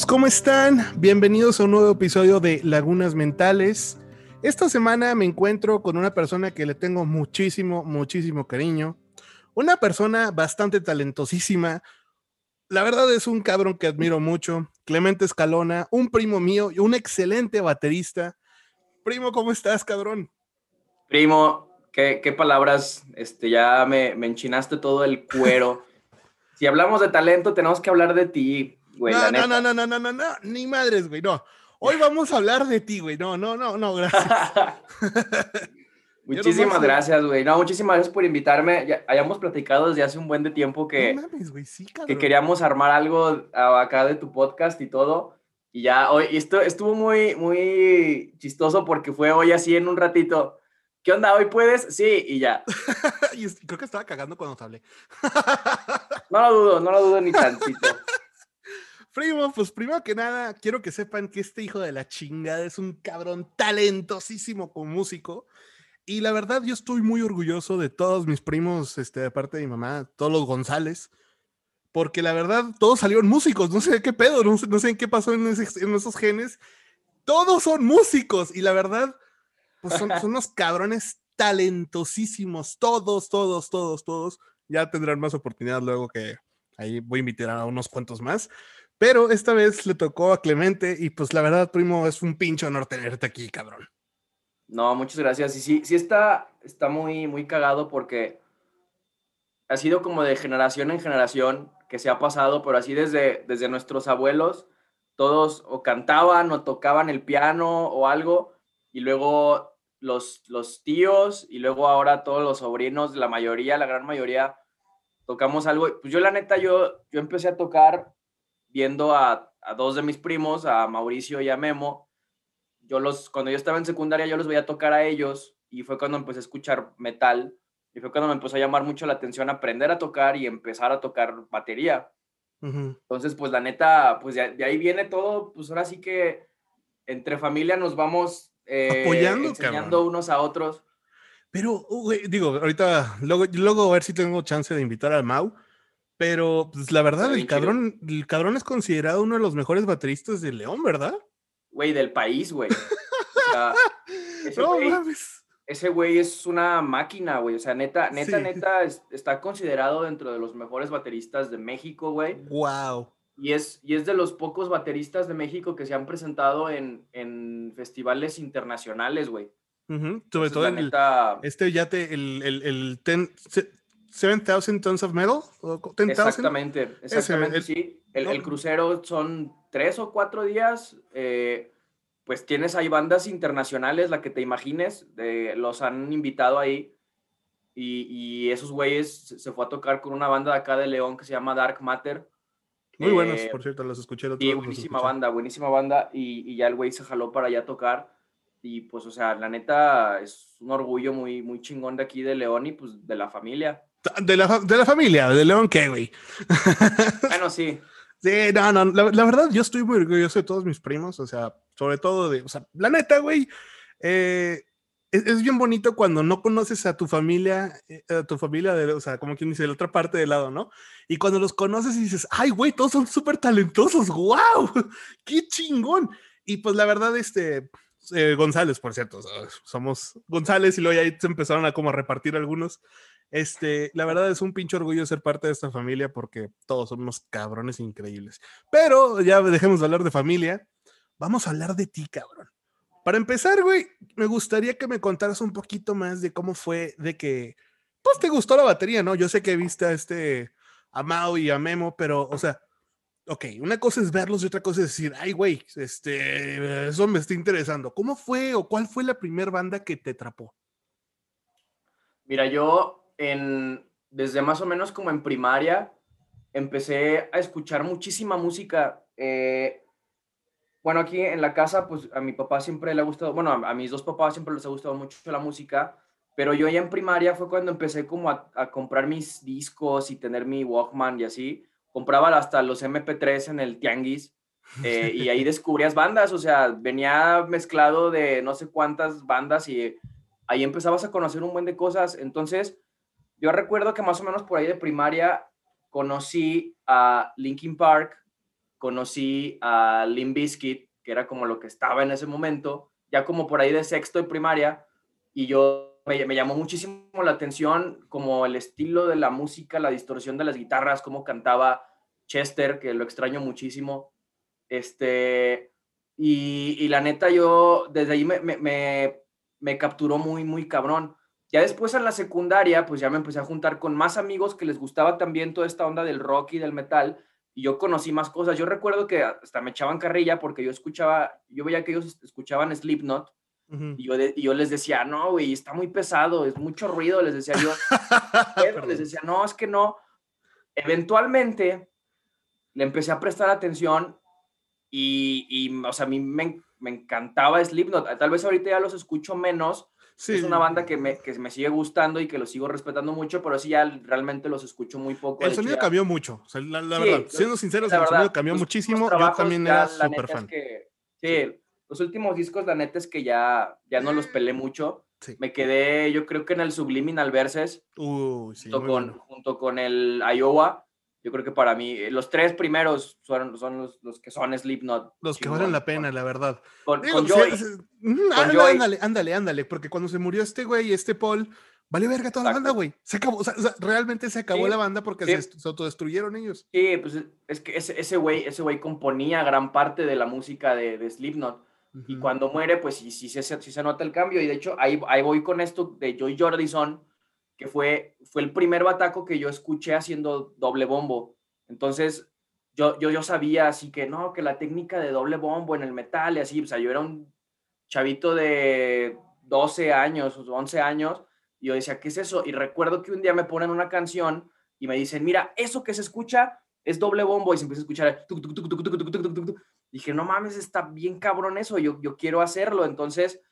Amigos, ¿cómo están? Bienvenidos a un nuevo episodio de Lagunas Mentales. Esta semana me encuentro con una persona que le tengo muchísimo, muchísimo cariño. Una persona bastante talentosísima. La verdad es un cabrón que admiro mucho. Clemente Escalona, un primo mío y un excelente baterista. Primo, ¿cómo estás, cabrón? Primo, qué, qué palabras, este, ya me, me enchinaste todo el cuero. si hablamos de talento, tenemos que hablar de ti, güey. no, la no, neta. no, no, no, no, no, no, ni madres, güey, no. Hoy vamos a hablar de ti, güey. No, no, no, no, gracias. muchísimas gracias, güey. No, muchísimas gracias por invitarme. Ya, hayamos platicado desde hace un buen de tiempo que, no mames, güey, sí, que queríamos armar algo acá de tu podcast y todo. Y ya hoy, y esto estuvo muy, muy chistoso porque fue hoy así en un ratito. ¿Qué onda? ¿Hoy puedes? Sí, y ya. Y creo que estaba cagando cuando te hablé. No lo dudo, no lo dudo ni tantito. Primo, pues primero que nada, quiero que sepan que este hijo de la chingada es un cabrón talentosísimo como músico. Y la verdad, yo estoy muy orgulloso de todos mis primos, este, de parte de mi mamá, todos los González, porque la verdad, todos salieron músicos. No sé qué pedo, no sé, no sé en qué pasó en, ese- en esos genes. Todos son músicos y la verdad, pues son, son unos cabrones talentosísimos. Todos, todos, todos, todos. Ya tendrán más oportunidad luego que ahí voy a invitar a unos cuantos más. Pero esta vez le tocó a Clemente y pues la verdad, primo, es un pinche honor tenerte aquí, cabrón. No, muchas gracias. Y sí, sí está, está muy, muy cagado porque ha sido como de generación en generación que se ha pasado, pero así desde, desde nuestros abuelos, todos o cantaban o tocaban el piano o algo, y luego los, los tíos, y luego ahora todos los sobrinos, la mayoría, la gran mayoría, tocamos algo. Pues yo la neta, yo, yo empecé a tocar viendo a, a dos de mis primos, a Mauricio y a Memo, yo los, cuando yo estaba en secundaria, yo los veía tocar a ellos y fue cuando empecé a escuchar metal y fue cuando me empezó a llamar mucho la atención aprender a tocar y empezar a tocar batería. Ujú. Entonces, pues la neta, pues de, de ahí viene todo, pues ahora sí que entre familia nos vamos eh, Apoyando, enseñando cabrón. unos a otros. Pero, uh, digo, ahorita, luego, luego a ver si tengo chance de invitar al Mau. Pero, pues la verdad, el cabrón, el cabrón es considerado uno de los mejores bateristas de León, ¿verdad? Güey, del país, güey. O sea, ese No güey- mames. ese güey es una máquina, güey. O sea, neta, neta, Sí. neta, es- está considerado dentro de los mejores bateristas de México, güey. Wow. Y es, y es de los pocos bateristas de México que se han presentado en, en festivales internacionales, güey. Sobre Entonces, todo el, neta, este yate, el, el, el ten- 7000 tons of metal. o co- 10,000. exactamente, exactamente, el- sí. El, no. el crucero son tres o cuatro días. eh, pues tienes ahí bandas internacionales, la que te imagines, de- los han invitado ahí. Y, y esos güeyes se fue a tocar con una banda de acá de León que se llama Dark Matter. Muy buenos, Eh, por cierto, los escuché. los buenísima escuché. banda, buenísima banda. Y, y ya el güey se jaló para allá a tocar. Y pues, o sea, la neta es un orgullo muy, muy chingón de aquí de León y pues de la familia. De la, de la familia, de León, ¿qué, güey? Bueno, sí. Sí, no, no, la, la verdad, yo estoy muy orgulloso de todos mis primos, o sea, sobre todo de, o sea, la neta, güey, eh, es, es bien bonito cuando no conoces a tu familia, eh, a tu familia, de, o sea, como quien dice, de la otra parte del lado, ¿no? Y cuando los conoces y dices, ay, güey, todos son súper talentosos, wow, qué chingón. Y pues la verdad, este, eh, González, por cierto, somos González y luego ya ahí se empezaron a como a repartir algunos. Este, la verdad es un pinche orgullo ser parte de esta familia porque todos son unos cabrones increíbles. Pero ya dejemos de hablar de familia. Vamos a hablar de ti, cabrón. Para empezar, güey, me gustaría que me contaras un poquito más de cómo fue de que, pues te gustó la batería, ¿no? Yo sé que viste a este, a Mao y a Memo, pero, o sea, ok, una cosa es verlos y otra cosa es decir, ay, güey, este, eso me está interesando. ¿Cómo fue o cuál fue la primera banda que te atrapó? Mira, yo en, desde más o menos como en primaria empecé a escuchar muchísima música. eh, bueno, aquí en la casa, pues a mi papá siempre le ha gustado, bueno, a, a mis dos papás siempre les ha gustado mucho la música, pero yo ya en primaria fue cuando empecé como a, a comprar mis discos y tener mi Walkman y así. Compraba hasta los MP3 en el Tianguis eh, y ahí descubrías bandas, o sea, venía mezclado de no sé cuántas bandas y ahí empezabas a conocer un buen de cosas. Entonces, yo recuerdo que más o menos por ahí de primaria conocí a Linkin Park conocí a Lim Biscuit, que era como lo que estaba en ese momento, ya como por ahí de sexto de primaria, y yo me, me, llamó muchísimo la atención como el estilo de la música, la distorsión de las guitarras, cómo cantaba Chester, que lo extraño muchísimo. Este, y, y la neta, yo desde ahí me, me, me, capturó muy, muy cabrón. Ya después en la secundaria, pues ya me empecé a juntar con más amigos que les gustaba también toda esta onda del rock y del metal, y yo conocí más cosas. Yo recuerdo que hasta me echaban carrilla porque yo escuchaba, yo veía que ellos escuchaban Slipknot, y, yo y yo les decía, no, güey, está muy pesado, es mucho ruido, les decía yo. les decía, no, es que no. Eventualmente le empecé a prestar atención y, y o sea, a mí me, me, encantaba Slipknot. Tal vez ahorita ya los escucho menos. Sí. Es una banda que me, que me sigue gustando y que los sigo respetando mucho, pero sí ya realmente los escucho muy poco. El sonido cambió mucho, o sea, la, verdad, siendo sinceros, el sonido cambió muchísimo. Yo también era súper fan. que, sí, los últimos discos, la neta es que ya, ya no los pelé mucho. Me quedé, yo creo que en el Subliminal Verses, Uy, sí, junto, con, junto con el Iowa. Yo creo que para mí, eh, los tres primeros son, son los, los que son Slipknot. Los que valen la pena, la verdad. Con, con Joy. ándale, ándale, ándale, porque cuando se murió este güey, este Paul, vale verga toda la banda, güey. Se acabó, o sea, realmente se acabó la banda porque se, autodestruyeron ellos. Sí, pues es que ese güey ese güey componía gran parte de la música de, de Slipknot. Y cuando muere, pues sí, sí, sí, sí, se nota el cambio. Y de hecho, ahí, ahí voy con esto de Joy Jordison, que fue, fue el primer bataco que yo escuché haciendo doble bombo. Entonces, yo, yo, yo sabía así que no, que la técnica de doble bombo en el metal y así, o sea, yo era un chavito de 12 años, 11 años, y yo decía, ¿qué es eso? Y recuerdo que un día me ponen una canción y me dicen, mira, eso que se escucha es doble bombo, y se empieza a escuchar dije, no mames, está bien cabrón eso, yo, yo quiero hacerlo. Entonces,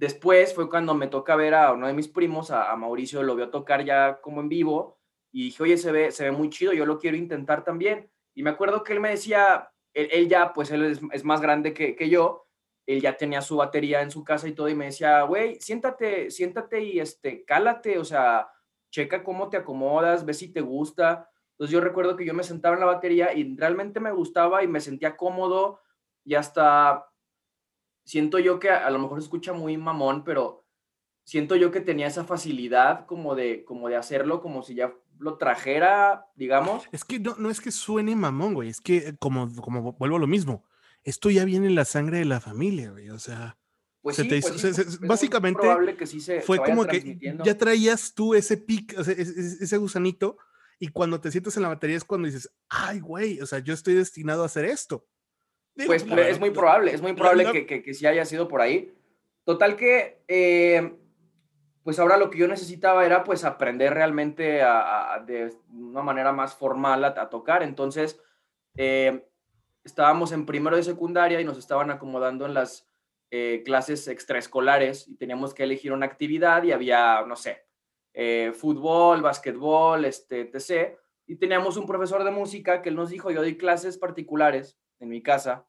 después fue cuando me toca ver a uno de mis primos, a, Mauricio, lo vio tocar ya como en vivo, y dije, oye, se ve, se ve muy chido, yo lo quiero intentar también. Y me acuerdo que él me decía, él, ya, pues él es, más grande que, que, yo, él ya tenía su batería en su casa y todo, y me decía, güey, siéntate, siéntate y este, cálate, o sea, checa cómo te acomodas, ve si te gusta. Entonces yo recuerdo que yo me sentaba en la batería y realmente me gustaba y me sentía cómodo y hasta siento yo que a, lo mejor escucha muy mamón, pero siento yo que tenía esa facilidad como de, como de hacerlo, como si ya lo trajera, digamos. Es que no, no es que suene mamón, güey, es que como, como vuelvo a lo mismo, esto ya viene en la sangre de la familia, güey, o sea... Pues sí, pues básicamente fue como que ya traías tú ese pic, ese, ese, gusanito y cuando te sientes en la batería es cuando dices, ay, güey, o sea, yo estoy destinado a hacer esto. Pues es muy probable, es muy probable que, que, que, sí haya sido por ahí. Total que, eh, pues ahora lo que yo necesitaba era pues aprender realmente a, de una manera más formal a, tocar. Entonces, eh, estábamos en primero de secundaria y nos estaban acomodando en las eh, clases extraescolares y teníamos que elegir una actividad y había, no sé, eh, fútbol, básquetbol, este, etc. Y teníamos un profesor de música que él nos dijo, yo doy clases particulares en mi casa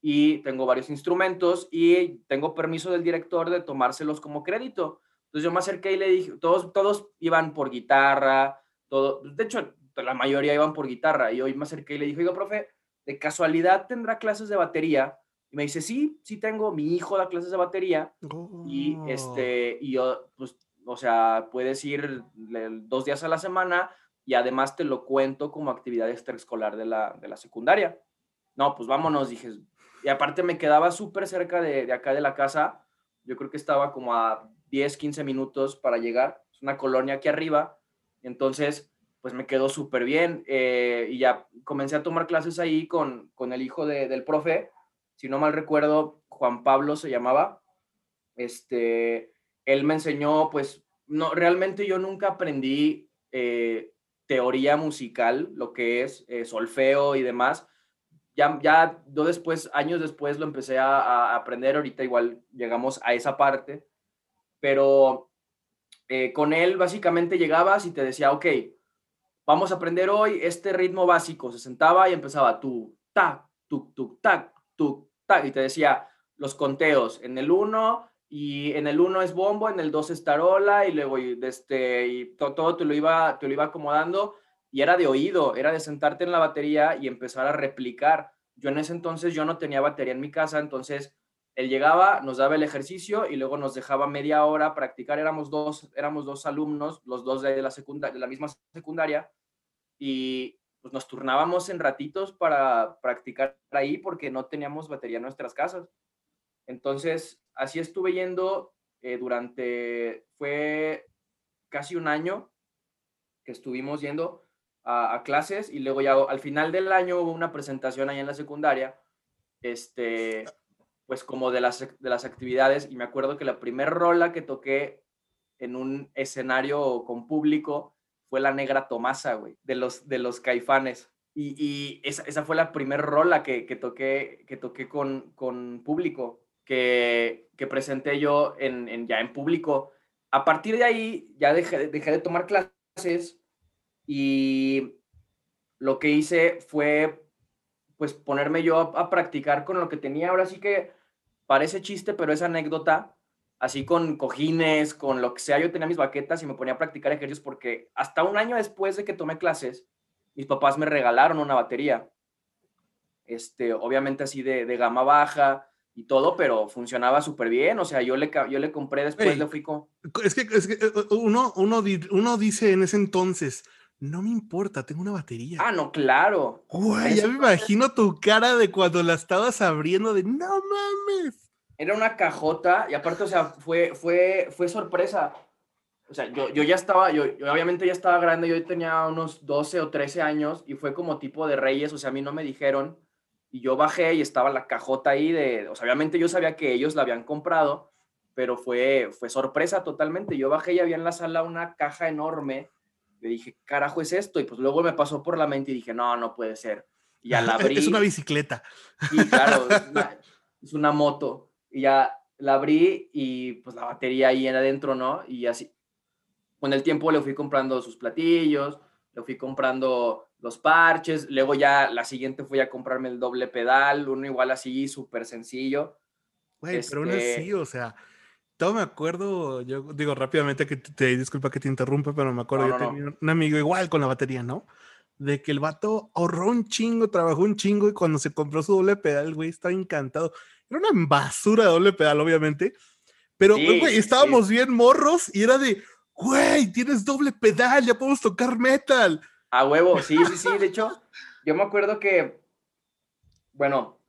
y tengo varios instrumentos y tengo permiso del director de tomárselos como crédito. Entonces yo me acerqué y le dije, todos, todos iban por guitarra, todo, de hecho la mayoría iban por guitarra y hoy me acerqué y le dije, oiga, profe, ¿de casualidad tendrá clases de batería? Y me dice, sí, sí tengo, mi hijo da clases de batería y, este, y yo, pues o sea, puedes ir dos días a la semana y además te lo cuento como actividad extraescolar de la, de la secundaria. No, pues vámonos, dije. Y aparte me quedaba súper cerca de, de, acá de la casa. Yo creo que estaba como a 10, 15 minutos para llegar. Es una colonia aquí arriba. Entonces, pues me quedó súper bien. Eh, y ya comencé a tomar clases ahí con, con el hijo de, del profe. Si no mal recuerdo, Juan Pablo se llamaba. Este, él me enseñó, pues, no, realmente yo nunca aprendí eh, teoría musical, lo que es eh, solfeo y demás. Ya, ya yo después, años después, lo empecé a, aprender. Ahorita igual llegamos a esa parte. Pero eh, con él básicamente llegabas y te decía, ok, vamos a aprender hoy este ritmo básico. Se sentaba y empezaba tu, ta, tu, tu, ta, tu, ta. Y te decía los conteos. En el 1 y en el 1 es bombo, en el 2 es tarola y luego este, y todo, te, lo iba, te lo iba acomodando y era de oído, era de sentarte en la batería y empezar a replicar. yo en ese entonces yo no tenía batería en mi casa, entonces él llegaba, nos daba el ejercicio y luego nos dejaba media hora practicar. Éramos dos, éramos dos alumnos, los dos de la, secundaria, de la misma secundaria, y pues nos turnábamos en ratitos para practicar ahí porque no teníamos batería en nuestras casas. Entonces, así estuve yendo eh, durante, fue casi un año que estuvimos yendo a, clases y luego ya al final del año hubo una presentación ahí en la secundaria, este, pues como de las, de las actividades y me acuerdo que la primera rola que toqué en un escenario con público fue la negra Tomasa, güey, de los, de los caifanes. Y, y esa, esa, fue la primera rola que, que, toqué, que toqué con, con público, que, que presenté yo en, en, ya en público. A partir de ahí ya dejé, dejé de tomar clases y lo que hice fue pues ponerme yo a, a, practicar con lo que tenía. Ahora sí que parece chiste, pero es anécdota. Así con cojines, con lo que sea, yo tenía mis baquetas y me ponía a practicar ejercicios porque hasta un año después de que tomé clases, mis papás me regalaron una batería. Este, obviamente así de, de gama baja y todo, pero funcionaba súper bien. O sea, yo le, yo le compré después, Ey, le fui con... Es que, es que eh, uno, uno, uno dice en ese entonces, no me importa, tengo una batería. Ah, no, claro. Güey, ya me imagino tu cara de cuando la estabas abriendo de no mames. Era una cajota y aparte, o sea, fue, fue, fue sorpresa. O sea, yo, yo ya estaba, yo, yo, obviamente ya estaba grande, yo tenía unos 12 o 13 años y fue como tipo de reyes, o sea, a mí no me dijeron y yo bajé y estaba la cajota ahí de, o sea, obviamente yo sabía que ellos la habían comprado, pero fue, fue sorpresa totalmente. Yo bajé y había en la sala una caja enorme le dije, carajo es esto? Y pues luego me pasó por la mente y dije, no, no puede ser. Y ya la abrí. Es una bicicleta. Sí, claro, es una, es una moto. Y ya la abrí y pues la batería ahí en adentro, ¿no? Y así, con el tiempo le fui comprando sus platillos, le fui comprando los parches, luego ya la siguiente fui a comprarme el doble pedal, uno igual así, súper sencillo. Güey, este... pero aún así, o sea, todo me acuerdo, yo digo rápidamente que te, te disculpa que te interrumpa, pero me acuerdo, no, yo tenía no. un amigo igual con la batería, ¿no? De que el vato ahorró un chingo, trabajó un chingo y cuando se compró su doble pedal, güey, estaba encantado. Era una basura de doble pedal, obviamente, pero, sí, güey, estábamos sí. bien morros y era de, güey, tienes doble pedal, ya podemos tocar metal. A huevo, sí, sí, sí, de hecho, yo me acuerdo que, bueno,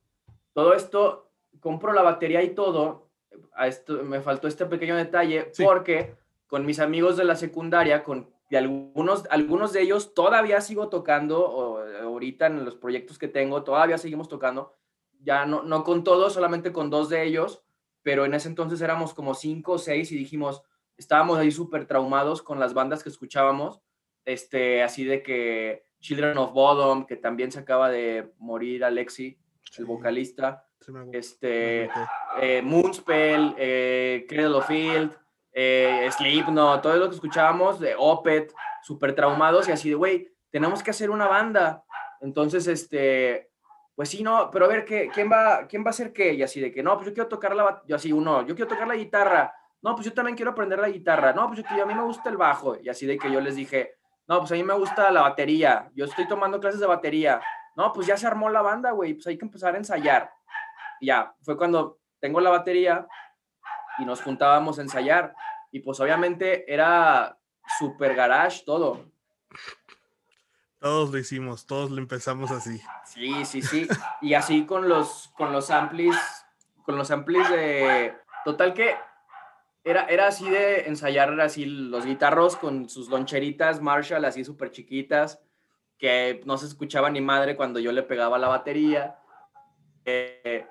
todo esto, compro la batería y todo, a esto, me faltó este pequeño detalle sí. porque con mis amigos de la secundaria, con de algunos, algunos de ellos todavía sigo tocando, o, ahorita en los proyectos que tengo, todavía seguimos tocando, ya no, no con todos, solamente con dos de ellos, pero en ese entonces éramos como cinco o seis y dijimos, estábamos ahí súper traumados con las bandas que escuchábamos, este, así de que Children of Bodom, que también se acaba de morir Alexi, el vocalista, este, eh, Moonspell, eh, Cradle of Field, eh, Slipknot, todo lo que escuchábamos de Opet, súper traumados y así de, güey, tenemos que hacer una banda. Entonces, este, pues sí, no, pero a ver, ¿qué, quién, va, ¿quién va a hacer qué? Y así de que, no, pues yo quiero tocar la, yo así, uno, yo quiero tocar la guitarra. No, pues yo también quiero aprender la guitarra. No, pues yo, a mí me gusta el bajo. Y así de que yo les dije, no, pues a mí me gusta la batería. Yo estoy tomando clases de batería. No, pues ya se armó la banda, güey. Pues hay que empezar a ensayar. Ya, fue cuando tengo la batería y nos juntábamos a ensayar. Y pues obviamente era super garage todo. Todos lo hicimos, todos lo empezamos así. Sí, sí, sí. Y así con los, con los amplis, con los amplis de... Total que era, era así de ensayar así los guitarros con sus loncheritas Marshall así súper chiquitas, que no se escuchaba ni madre cuando yo le pegaba la batería. Eh,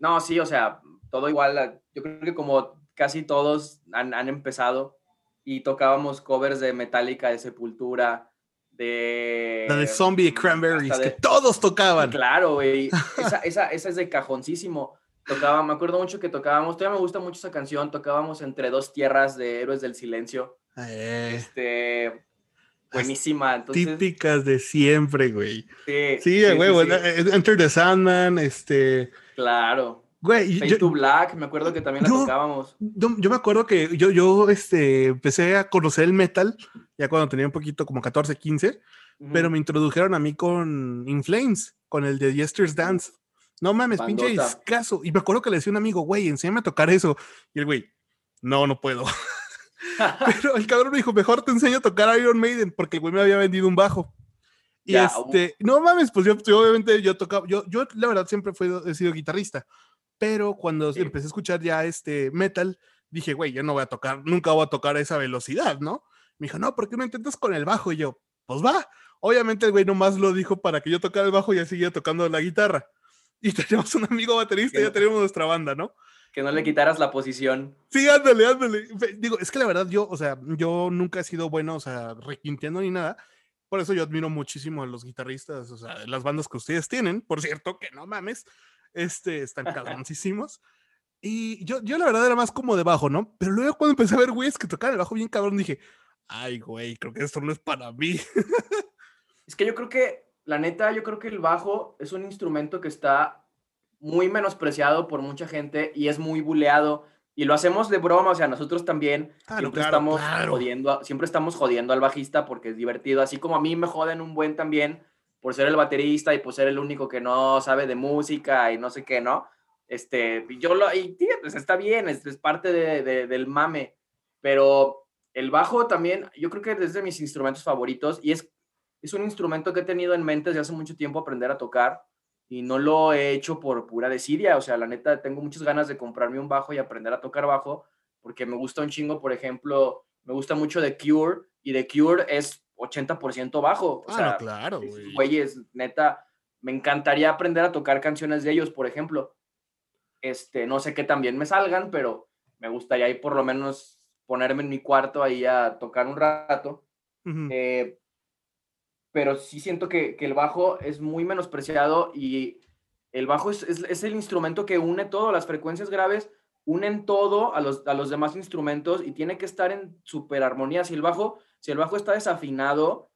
no, sí, o sea, todo igual. Yo creo que como casi todos han, han empezado y tocábamos covers de Metallica, de Sepultura, de... La de Zombie de Cranberries, de, que todos tocaban. Claro, güey. Esa, esa, esa, es de cajoncísimo. Tocaba, me acuerdo mucho que tocábamos, todavía me gusta mucho esa canción, tocábamos Entre dos tierras de Héroes del Silencio. Eh. Este... Buenísima. Entonces, típicas de siempre, güey. Sí, sí, sí, güey. Sí, sí. Enter the Sandman, este... Claro. Güey, Fade to Black, me acuerdo que también la yo, tocábamos. Yo, yo, me acuerdo que yo, yo este, empecé a conocer el metal ya cuando tenía un poquito, como 14, 15, uh -huh. pero me introdujeron a mí con In Flames. con el de Yester's Dance. No mames, pinche discazo. Y me acuerdo que le decía a un amigo, güey, enséñame a tocar eso. Y el güey, no, no puedo. Pero el cabrón me dijo, mejor te enseño a tocar Iron Maiden, porque el güey me había vendido un bajo. Y Ya, este, no mames, pues yo, yo obviamente yo tocaba, yo, yo la verdad siempre fui, he sido guitarrista, pero cuando Sí. empecé a escuchar ya este metal, dije, güey, yo no voy a tocar, nunca voy a tocar a esa velocidad, ¿no? Me dijo, no, ¿por qué no intentas con el bajo? Y yo, pues va. Obviamente el güey nomás lo dijo para que yo tocara el bajo y ya seguía tocando la guitarra. Y teníamos un amigo baterista, Que ya tenemos nuestra banda, ¿no? que no le quitaras la posición. Sí, ándale, ándale. Digo, es que la verdad yo, o sea, yo nunca he sido bueno, o sea, requinteando ni nada. Por eso yo admiro muchísimo a los guitarristas, o sea, las bandas que ustedes tienen, por cierto, que no mames, este, están cabroncísimos. Y yo, yo la verdad era más como de bajo, ¿no? Pero luego cuando empecé a ver güeyes que tocaban el bajo bien cabrón, dije, ay, güey, creo que esto no es para mí. Es que yo creo que, la neta, yo creo que el bajo es un instrumento que está muy menospreciado por mucha gente y es muy buleado. Y lo hacemos de broma, o sea, nosotros también Claro, siempre, claro, estamos claro. Jodiendo, a- siempre estamos jodiendo al bajista porque es divertido. Así como a mí me joden un buen también por ser el baterista y por ser el único que no sabe de música y no sé qué, ¿no? Este, yo lo, y tío, pues está bien, es, es parte de- de- del mame, pero el bajo también, yo creo que es de mis instrumentos favoritos y es, es un instrumento que he tenido en mente desde hace mucho tiempo aprender a tocar y no lo he hecho por pura desidia, o sea, la neta, tengo muchas ganas de comprarme un bajo y aprender a tocar bajo, porque me gusta un chingo, por ejemplo, me gusta mucho The Cure y The Cure es 80% bajo, o Ah, sea, no, claro, güey. güeyes, neta, me encantaría aprender a tocar canciones de ellos, por ejemplo. Este, no sé qué también me salgan, pero me gustaría ahí por lo menos ponerme en mi cuarto ahí a tocar un rato. Ujú. Eh, pero sí siento que, que el bajo es muy menospreciado y el bajo es, es- el instrumento que une todo, las frecuencias graves unen todo a los, a los demás instrumentos y tiene que estar en super armonía. Si el bajo, si el bajo está desafinado,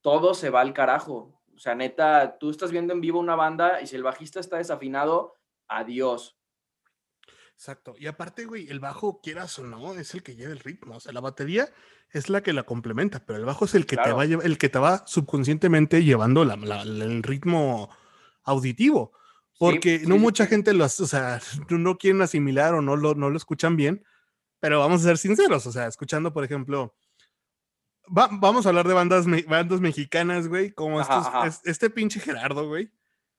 todo se va al carajo. O sea, neta, tú estás viendo en vivo una banda y si el bajista está desafinado, adiós. Exacto. Y aparte, güey, el bajo, quieras o no, es el que lleva el ritmo. O sea, la batería es la que la complementa, pero el bajo es el que te va, a lleva- el que te va subconscientemente llevando la- la- el ritmo auditivo. Porque sí, no sí, mucha sí. gente lo, hace, o sea, no- no quieren asimilar o no lo, no lo escuchan bien, pero vamos a ser sinceros, o sea, escuchando, por ejemplo, va- vamos a hablar de bandas, me- bandas mexicanas, güey, como Ajá, estos- ajá. es- este pinche Gerardo, güey,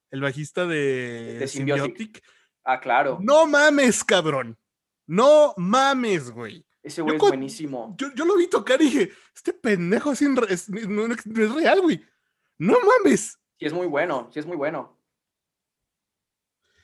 el bajista de, De Symbiotic. Symbiotic. Ah, claro. No mames, cabrón. No mames, güey. Ese güey es con- buenísimo. Yo, yo lo vi tocar y dije, este pendejo es, es- no, no es real, güey. No mames. Sí, es muy bueno. Sí, es muy bueno.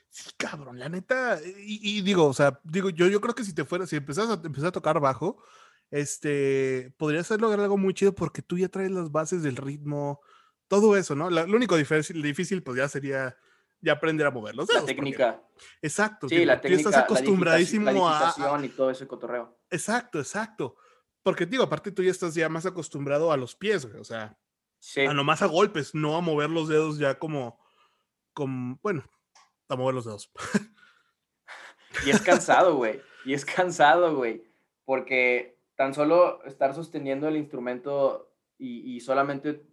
Sí, cabrón, la neta. Y, y digo, o sea, digo, yo, yo creo que si te fueras, si empezas a, empezar a tocar bajo, este, podrías lograr algo muy chido porque tú ya traes las bases del ritmo, todo eso, ¿no? La- lo único difícil, difícil, pues ya sería ya aprender a mover los La dedos. porque- técnica. exacto. Sí, la tú técnica. estás la acostumbradísimo la a- y todo ese cotorreo. Exacto, exacto. Porque digo, aparte tú ya estás ya más acostumbrado a los pies, güey, o sea, Sí. a nomás a golpes, no a mover los dedos ya como, como, bueno, a mover los dedos. Y es cansado, güey. Y es cansado, güey. Porque tan solo estar sosteniendo el instrumento y, y solamente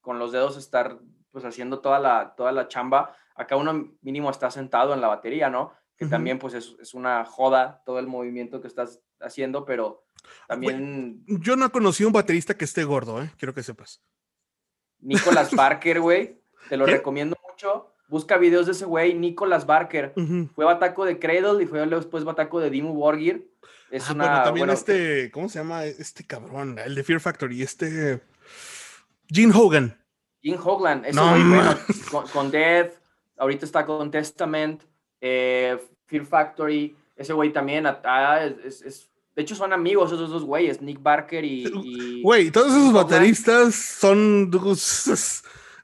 con los dedos estar pues haciendo toda la, toda la chamba, acá uno mínimo está sentado en la batería, ¿no? Que también pues es, es una joda todo el movimiento que estás haciendo, pero también Yo no conocí a un baterista que esté gordo, ¿eh? Quiero que sepas. Nicolas Barker, güey, te lo ¿Qué? recomiendo mucho. Busca videos de ese güey, Nicolas Barker. Fue bataco de Cradle y fue después bataco de Dimmu Borgir. Es Ah, una, bueno, también bueno, este, ¿cómo se llama? Este cabrón, el de Fear Factory, este... Gene Hogan. Jim Hogland, ese No bueno, con, con Death, ahorita está con Testament, eh, Fear Factory, ese güey también, ah, ah, es, de hecho son amigos esos dos güeyes, Nick Barker y... Güey, todos esos bateristas son...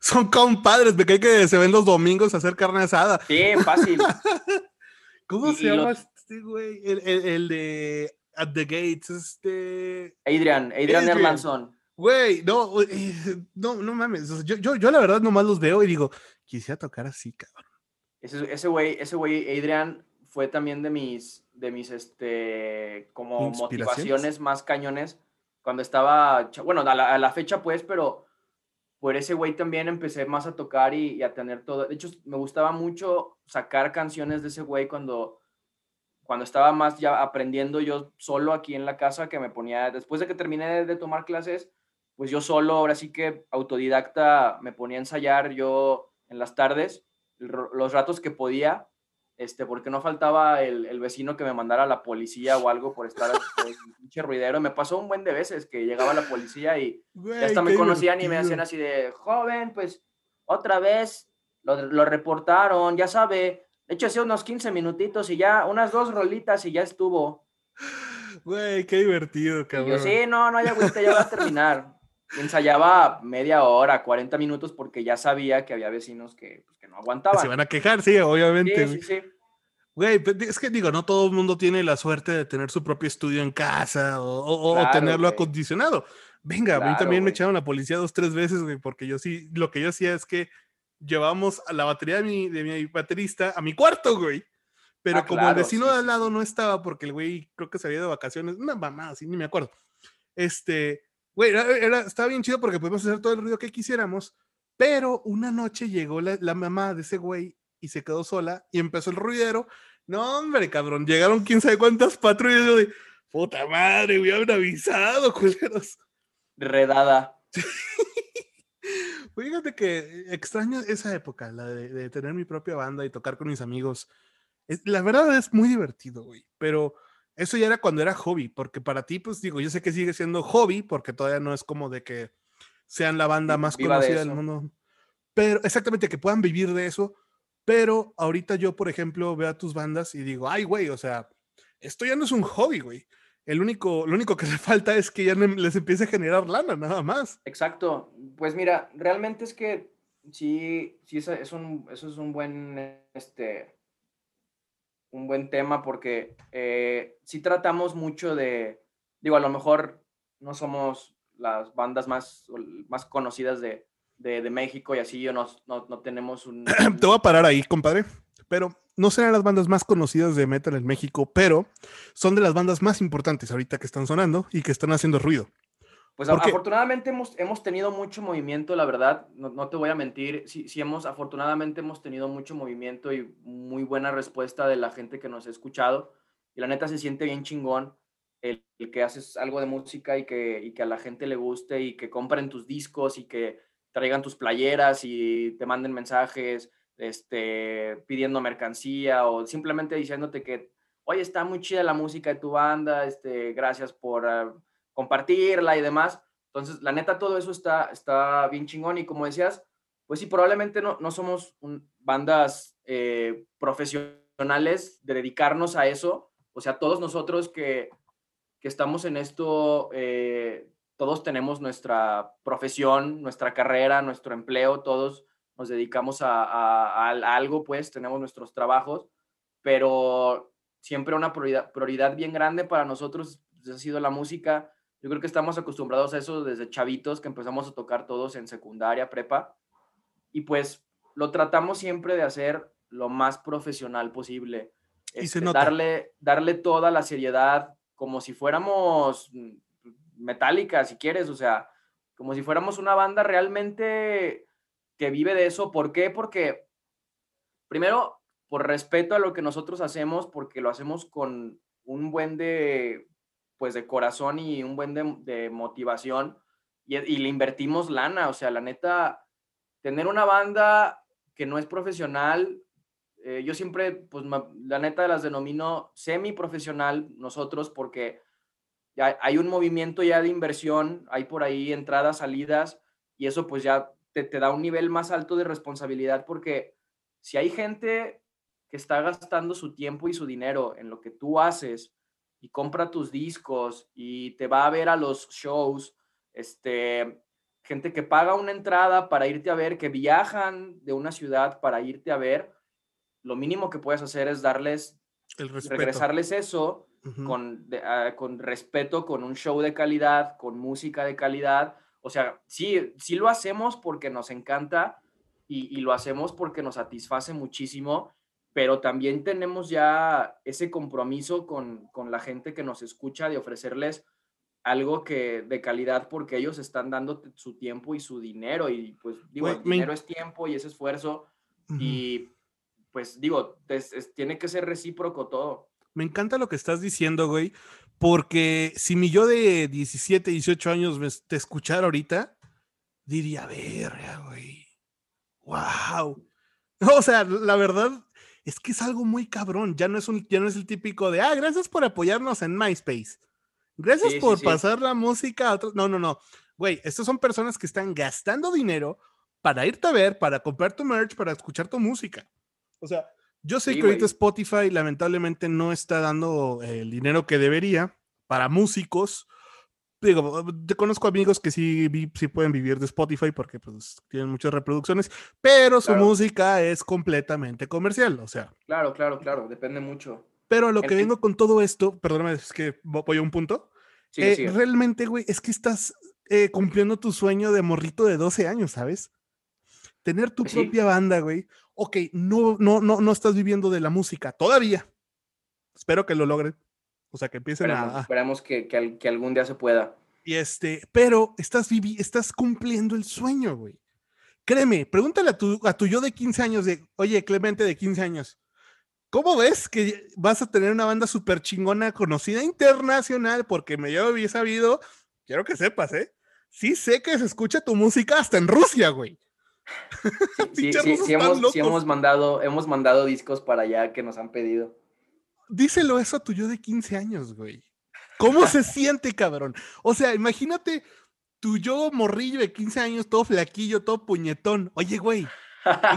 Son compadres, me cae que se ven los domingos a hacer carne asada. Sí, fácil. ¿Cómo Y- se llama este güey? El, el- el de At the Gates, este. Adrian, Adrian Adrian. Erlandson. Güey, no, güey, no, no mames. Yo, yo, yo la verdad nomás los veo y digo, quisiera tocar así, cabrón. Ese, ese güey, ese güey, Adrian, fue también de mis, de mis, este, como motivaciones más cañones cuando estaba, bueno, a la, a la fecha pues, pero por ese güey también empecé más a tocar y, a tener todo. De hecho, me gustaba mucho sacar canciones de ese güey cuando, cuando estaba más ya aprendiendo yo solo aquí en la casa, que me ponía, después de que terminé de, tomar clases, pues yo solo, ahora sí que autodidacta, me ponía a ensayar yo en las tardes, los ratos que podía, este, porque no faltaba el, el, vecino que me mandara a la policía o algo por estar un pinche ruidero. Me pasó un buen de veces que llegaba la policía y hasta me conocían y me hacían así de, joven, pues otra vez lo, lo reportaron, ya sabe. De hecho, hacía unos 15 minutitos y ya, unas dos rolitas y ya estuvo. Güey, qué divertido, cabrón. yo, sí, no, no, ya, ya va a terminar. Ensayaba media hora, 40 minutos, porque ya sabía que había vecinos que, pues, que no aguantaban. Se van a quejar, sí, obviamente. Sí, sí, sí. Güey, pues, es que digo, no todo el mundo tiene la suerte de tener su propio estudio en casa o, tenerlo acondicionado. Venga, a mí también me echaron la policía dos, tres veces, güey, porque yo sí, lo que yo hacía es que llevamos a la batería de mi, de mi baterista a mi cuarto, güey. Pero ah, como el vecino de al lado no estaba porque el güey creo que se había de vacaciones, una mamá, así ni me acuerdo. Este, Güey, era, estaba bien chido porque podemos hacer todo el ruido que quisiéramos, pero una noche llegó la, mamá de ese güey y se quedó sola y empezó el ruidero. No, hombre, cabrón, llegaron quién sabe cuántas patrullas. Yo de, puta madre, hubieran avisado, culeros. Redada. Fíjate que extraño esa época, la de, tener mi propia banda y tocar con mis amigos. la verdad es muy divertido, güey, pero eso ya era cuando era hobby, porque para ti, pues digo, yo sé que sigue siendo hobby, porque todavía no es como de que sean la banda más conocida del mundo. Pero exactamente, que puedan vivir de eso. Pero ahorita yo, por ejemplo, veo a tus bandas y digo, ay, güey, o sea, esto ya no es un hobby, güey. El único, lo único que le falta es que ya les empiece a generar lana, nada más. Exacto. Pues mira, realmente es que sí, sí, eso es un, eso es un buen, este, un buen tema porque eh, sí tratamos mucho de, digo, a lo mejor no somos las bandas más, más conocidas de, México y así yo no, no, tenemos un... Te voy a parar ahí, compadre, pero no serán las bandas más conocidas de metal en México, pero son de las bandas más importantes ahorita que están sonando y que están haciendo ruido. Pues afortunadamente hemos, hemos tenido mucho movimiento, la verdad, no, te voy a mentir, sí, sí, hemos, afortunadamente hemos tenido mucho movimiento y muy buena respuesta de la gente que nos ha escuchado. Y la neta se siente bien chingón el, que haces algo de música y que, y que a la gente le guste y que compren tus discos y que traigan tus playeras y te manden mensajes este, pidiendo mercancía o simplemente diciéndote que, oye, está muy chida la música de tu banda, este, gracias por... Ah, compartirla y demás. Entonces, la neta, todo eso está, está bien chingón y como decías, pues sí, probablemente no, no somos bandas eh, profesionales de dedicarnos a eso. O sea, todos nosotros que, que estamos en esto, eh, todos tenemos nuestra profesión, nuestra carrera, nuestro empleo, todos nos dedicamos a, a, a algo, pues tenemos nuestros trabajos, pero siempre una prioridad, prioridad bien grande para nosotros pues, ha sido la música yo creo que estamos acostumbrados a eso desde chavitos que empezamos a tocar todos en secundaria, prepa. Y pues lo tratamos siempre de hacer lo más profesional posible. y se este, Darle, darle toda la seriedad como si fuéramos mm, metálica, si quieres, o sea, como si fuéramos una banda realmente que vive de eso. ¿Por qué? Porque, primero, por respeto a lo que nosotros hacemos, porque lo hacemos con un buen de pues de corazón y un buen de, motivación y, le invertimos lana, o sea, la neta, tener una banda que no es profesional, eh, yo siempre, pues la neta las denomino semi profesional nosotros porque hay un movimiento ya de inversión, hay por ahí entradas, salidas y eso pues ya te da un nivel más alto de responsabilidad porque si hay gente que está gastando su tiempo y su dinero en lo que tú haces, y compra tus discos y te va a ver a los shows, este, gente que paga una entrada para irte a ver, que viajan de una ciudad para irte a ver, lo mínimo que puedes hacer es darles, El regresarles eso con, ah, con respeto, con un show de calidad, con música de calidad. O sea, sí, sí lo hacemos porque nos encanta y, y lo hacemos porque nos satisface muchísimo pero también tenemos ya ese compromiso con, la gente que nos escucha de ofrecerles algo que de calidad porque ellos están dando su tiempo y su dinero y pues digo, el dinero es tiempo y es esfuerzo y pues digo, tiene que ser recíproco todo. Me encanta lo que estás diciendo, güey, porque si mi yo de 17, 18 años me, te escuchara ahorita, diría, verga, güey. Wow. O sea, la verdad es que es algo muy cabrón. Ya no es, un, ya no es el típico de, ah, gracias por apoyarnos en MySpace. Gracias por pasar la música a otros. No, no, no. Güey, estas son personas que están gastando dinero para irte a ver, para comprar tu merch, para escuchar tu música. O sea, yo sé que ahorita Spotify lamentablemente no está dando el dinero que debería para músicos. Digo, te conozco amigos que sí, sí pueden vivir de Spotify porque pues tienen muchas reproducciones, pero su música es completamente comercial, o sea. Claro, claro, claro, depende mucho. Pero lo que vengo con todo esto, perdóname, es que voy a un punto. Eh, realmente, güey, es que estás eh, cumpliendo tu sueño de morrito de 12 años, ¿sabes? Tener tu propia banda, güey ok, no, no, no, no estás viviendo de la música todavía. Espero que lo logren. O sea, que empiecen a... Esperemos que, que, algún día se pueda. Y este, pero estás, vivi estás cumpliendo el sueño, güey. Créeme, pregúntale a tu, a tu yo de 15 años, de, oye, Clemente de 15 años, ¿cómo ves que vas a tener una banda súper chingona, conocida internacional? Porque me yo había sabido, quiero que sepas, ¿eh? Sí sé que se escucha tu música hasta en Rusia, güey. Sí, sí, sí, hemos, mandado, hemos mandado discos para allá que nos han pedido. Díselo eso a tu yo de 15 años, güey. ¿Cómo se siente, cabrón? O sea, imagínate tu yo morrillo de 15 años, todo flaquillo, todo puñetón. Oye, güey,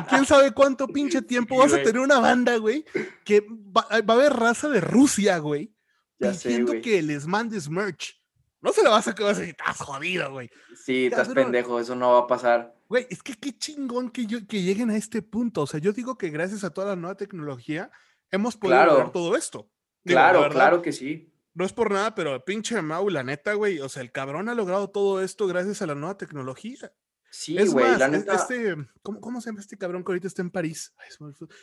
quién sabe cuánto pinche tiempo vas a tener una banda, güey, que va, a haber raza de Rusia, güey, diciendo que les mandes merch. No se la vas a que vas a decir, estás jodido, güey. Sí, estás pendejo, eso no va a pasar. Güey, es que qué chingón que, que lleguen a este punto. O sea, yo digo que gracias a toda la nueva tecnología hemos podido lograr todo esto. claro, claro que sí. No es por nada, pero pinche Mau, la neta, güey. O sea, el cabrón ha logrado todo esto gracias a la nueva tecnología. Sí, güey, la neta. Este, ¿cómo, ¿cómo, se llama este cabrón que ahorita está en París?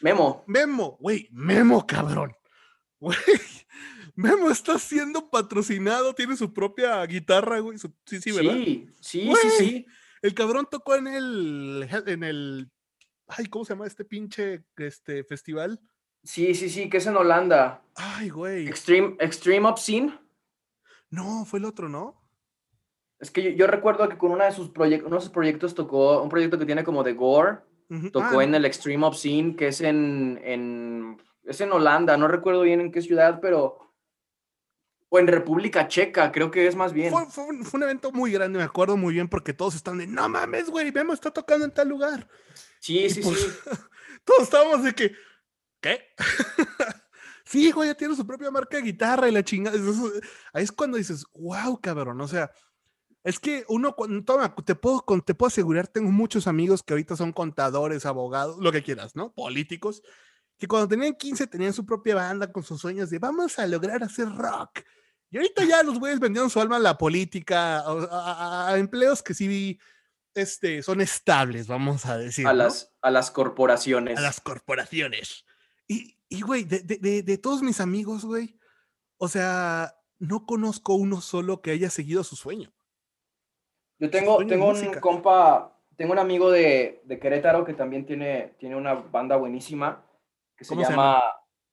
Memo. Memo, güey, Memo, cabrón. Güey, Memo está siendo patrocinado, tiene su propia guitarra, güey. sí, sí, ¿verdad? Sí, sí, sí, sí. El cabrón tocó en el, en el, ay, ¿cómo se llama este pinche este, festival? Sí, sí, sí, que es en Holanda. Ay, güey. Extreme, Extreme Obscene. No, fue el otro, ¿no? Es que yo, recuerdo que con uno de sus proyectos, uno de sus proyectos tocó, un proyecto que tiene como de gore, tocó ah, en el Extreme Obscene, que es en, en, es en Holanda, no recuerdo bien en qué ciudad, pero o en República Checa, creo que es más bien. Fue, un, evento muy grande, me acuerdo muy bien, porque todos están de, no mames, güey, Memo está tocando en tal lugar. Sí, sí, pues, sí. todos estábamos de que, ¿qué? sí, güey, ya tiene su propia marca de guitarra y la chingada. Ahí es cuando dices, wow, cabrón, o sea, es que uno, toma, te puedo, te puedo asegurar, tengo muchos amigos que ahorita son contadores, abogados, lo que quieras, ¿no? Políticos, que cuando tenían 15 tenían su propia banda con sus sueños de vamos a lograr hacer rock y ahorita ya los güeyes vendieron su alma a la política, a, empleos que sí este, son estables, vamos a decir. A, las, a las corporaciones. A las corporaciones. Y, y güey, de, de, de, todos mis amigos, güey, o sea, no conozco uno solo que haya seguido su sueño. Yo tengo, tengo un compa, tengo un amigo de, de, Querétaro que también tiene, tiene una banda buenísima que se llama,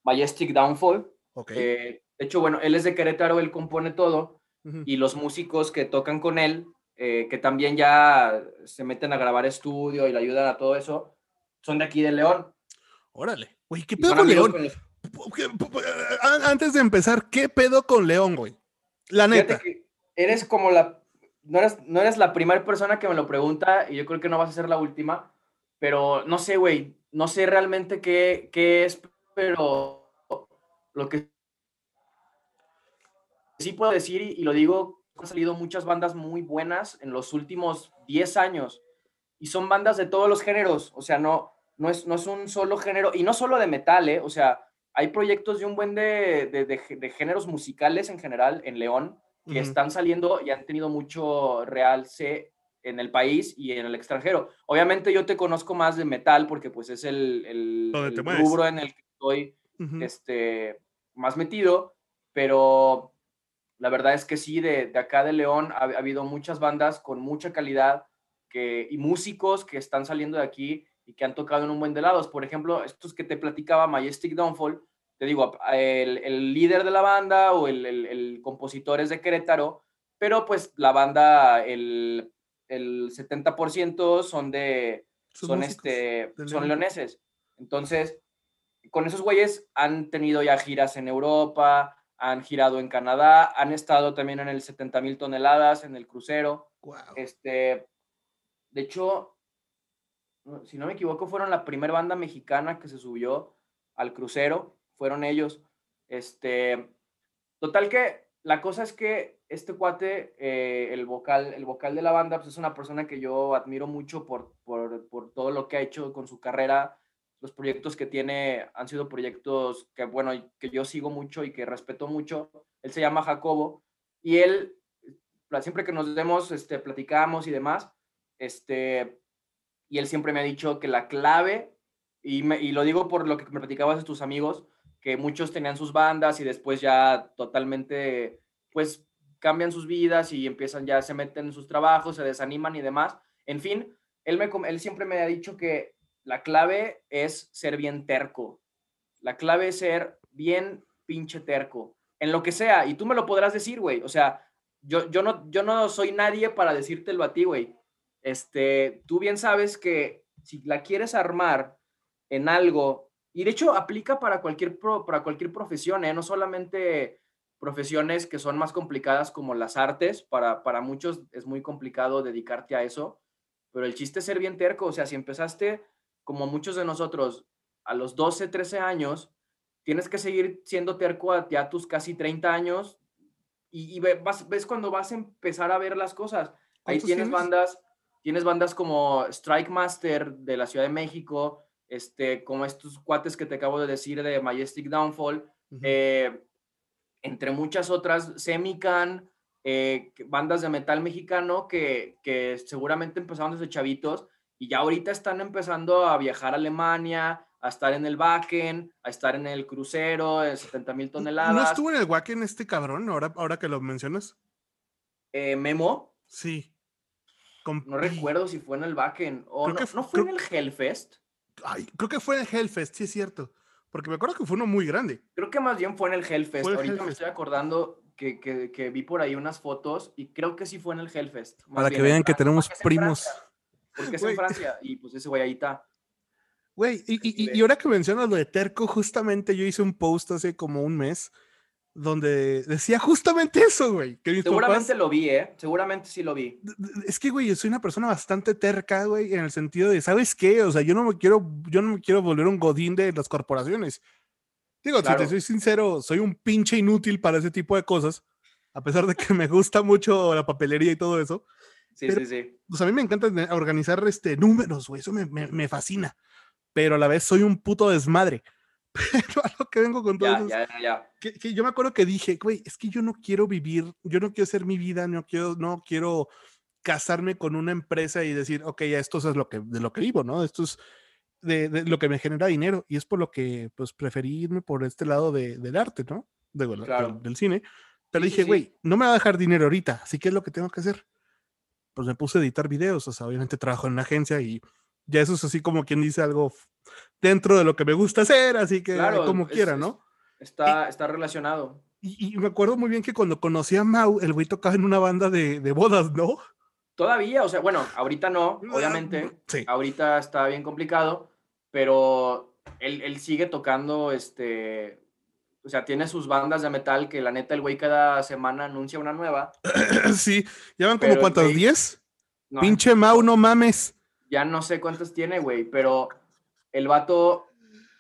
Majestic Downfall. Okay. Eh, de hecho, bueno, él es de Querétaro, él compone todo y los músicos que tocan con él, eh, que también ya se meten a grabar estudio y le ayudan a todo eso, son de aquí de León. Órale, güey, ¿qué pedo con León? Antes de empezar, ¿qué pedo con León, güey? La neta. Eres como la, no eres, no eres la primera persona que me lo pregunta y yo creo que no vas a ser la última, pero no sé, güey, no sé realmente qué, qué es, pero lo que sí puedo decir, y, lo digo, han salido muchas bandas muy buenas en los últimos 10 años. Y son bandas de todos los géneros. O sea, no, no, es, no es un solo género. Y no solo de metal, ¿eh? O sea, hay proyectos de un buen de, de, géneros musicales en general en León que están saliendo y han tenido mucho realce en el país y en el extranjero. Obviamente yo te conozco más de metal porque pues es el, el, rubro en el que estoy este, más metido, pero La verdad es que sí, de, acá de León ha, habido muchas bandas con mucha calidad que, y músicos que están saliendo de aquí y que han tocado en un buen de lados. Por ejemplo, estos que te platicaba, Majestic Downfall, te digo, el, líder de la banda o el, compositor es de Querétaro, pero pues la banda, el, 70% son de, son, este, son leoneses. Entonces, con esos güeyes han tenido ya giras en Europa, han girado en Canadá, han estado también en el 70 mil toneladas, en el crucero. Este, de hecho, si no me equivoco, fueron la primera banda mexicana que se subió al crucero, fueron ellos. Este, total que la cosa es que este cuate, eh, el, vocal, el vocal de la banda, pues es una persona que yo admiro mucho por, por, por todo lo que ha hecho con su carrera los proyectos que tiene han sido proyectos que, bueno, que yo sigo mucho y que respeto mucho. Él se llama Jacobo y él, siempre que nos vemos, este, platicamos y demás, este, y él siempre me ha dicho que la clave, y, lo digo por lo que me platicabas de tus amigos, que muchos tenían sus bandas y después ya totalmente, pues, cambian sus vidas y empiezan ya, se meten en sus trabajos, se desaniman y demás. En fin, él, me, él siempre me ha dicho que la clave es ser bien terco. La clave es ser bien pinche terco. En lo que sea. Y tú me lo podrás decir, güey. O sea, yo, yo, no, yo no soy nadie para decírtelo a ti, güey. Este, tú bien sabes que si la quieres armar en algo, y de hecho aplica para cualquier, para cualquier profesión, ¿eh? no solamente profesiones que son más complicadas como las artes, para, para muchos es muy complicado dedicarte a eso, pero el chiste es ser bien terco, o sea, si empezaste como muchos de nosotros, a los 12, 13 años, tienes que seguir siendo terco a, ya tus casi 30 años y, ves cuando vas a empezar a ver las cosas. Ahí tienes, bandas, tienes bandas como Strike Master de la Ciudad de México, este, como estos cuates que te acabo de decir de Majestic Downfall, eh, entre muchas otras, Semican, eh, bandas de metal mexicano que, que seguramente empezaron desde chavitos y ya ahorita están empezando a viajar a Alemania, a estar en el Wacken, a estar en el crucero, de 70 mil toneladas. ¿No estuvo en el Wacken este cabrón, ahora, ahora que lo mencionas? Eh, ¿Memo? Sí. No recuerdo si fue en el Wacken o no, no, fue en el Hellfest. Ay, creo que fue en el Hellfest, sí es cierto. Porque me acuerdo que fue uno muy grande. Creo que más bien fue en el Hellfest. ahorita me estoy acordando que, que, vi por ahí unas fotos y creo que sí fue en el Hellfest. Para que vean que tenemos primos porque es en Francia y pues ese güey ahí está. Güey, y, y, y, ahora que mencionas lo de Terco, justamente yo hice un post hace como un mes donde decía justamente eso, güey. Seguramente lo vi, ¿eh? Seguramente sí lo vi. Es que, güey, yo soy una persona bastante terca, güey, en el sentido de, ¿sabes qué? O sea, yo no me quiero, yo no me quiero volver un godín de las corporaciones. Digo, si te soy sincero, soy un pinche inútil para ese tipo de cosas, a pesar de que me gusta mucho la papelería y todo eso. Sí, sí, sí. Pues a mí me encanta organizar este, números, güey, eso me, me, fascina. Pero a la vez soy un puto desmadre. Pero a lo que vengo con todo ya, Ya, ya, que, yo me acuerdo que dije, güey, es que yo no quiero vivir, yo no quiero hacer mi vida, no quiero, no quiero casarme con una empresa y decir, ok, ya esto es lo que, de lo que vivo, ¿no? Esto es de, de lo que me genera dinero. Y es por lo que, pues, preferí irme por este lado de, del arte, ¿no? De, del, cine. Pero dije, güey, no me va a dejar dinero ahorita, así que es lo que tengo que hacer pues me puse a editar videos, o sea, obviamente trabajo en una agencia y ya eso es así como quien dice algo dentro de lo que me gusta hacer, así que como quiera, ¿no? está, está relacionado. Y, me acuerdo muy bien que cuando conocí a Mau, el güey tocaba en una banda de, de bodas, ¿no? Todavía, o sea, bueno, ahorita no, obviamente. Sí. Ahorita está bien complicado, pero él, él sigue tocando este, o sea, tiene sus bandas de metal que la neta el güey cada semana anuncia una nueva. sí, ¿llevan como cuántas? ¿10? Pinche Mau, no mames. Ya no sé cuántas tiene, güey, pero el vato,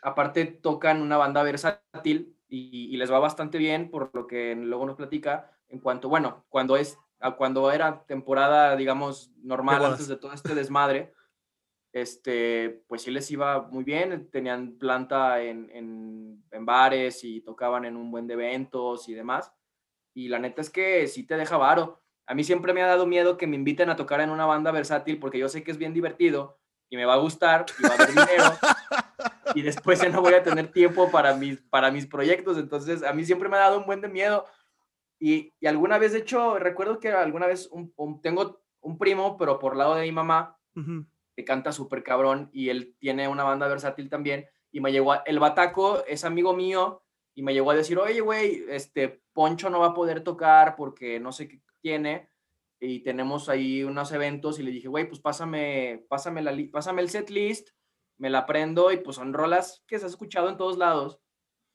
aparte, toca en una banda versátil y, les va bastante bien, por lo que luego nos platica, en cuanto, bueno, cuando es, cuando era temporada, digamos, normal, antes de todo este desmadre, este, pues sí les iba muy bien, tenían planta en, en, bares y tocaban en un buen de eventos y demás. Y la neta es que sí te deja varo. A mí siempre me ha dado miedo que me inviten a tocar en una banda versátil porque yo sé que es bien divertido y me va a gustar y va a haber dinero y después ya no voy a tener tiempo para mis, para mis proyectos. Entonces, a mí siempre me ha dado un buen de miedo. Y, y, alguna vez, de hecho, recuerdo que alguna vez un, tengo un primo, pero por lado de mi mamá, que canta súper cabrón y él tiene una banda versátil también. Y me llegó, el Bataco es amigo mío y me llegó a decir, oye, güey, este Poncho no va a poder tocar porque no sé qué tiene y tenemos ahí unos eventos y le dije, güey, pues pásame, pásame, la, pásame el set list, me la aprendo y pues son rolas que se ha escuchado en todos lados,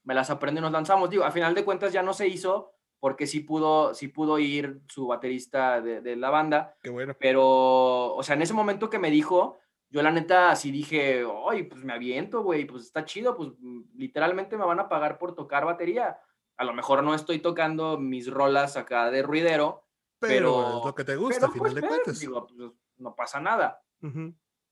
me las aprendo y nos lanzamos. Digo, a final de cuentas ya no se hizo porque sí pudo, sí pudo ir su baterista de, de la banda. Qué bueno. Pero, o sea, en ese momento que me dijo, yo la neta sí dije, ay, pues me aviento, güey, pues está chido, pues literalmente me van a pagar por tocar batería. A lo mejor no estoy tocando mis rolas acá de ruidero, pero, es lo que te gusta, a final pues, de cuentas. Digo, pues, no pasa nada.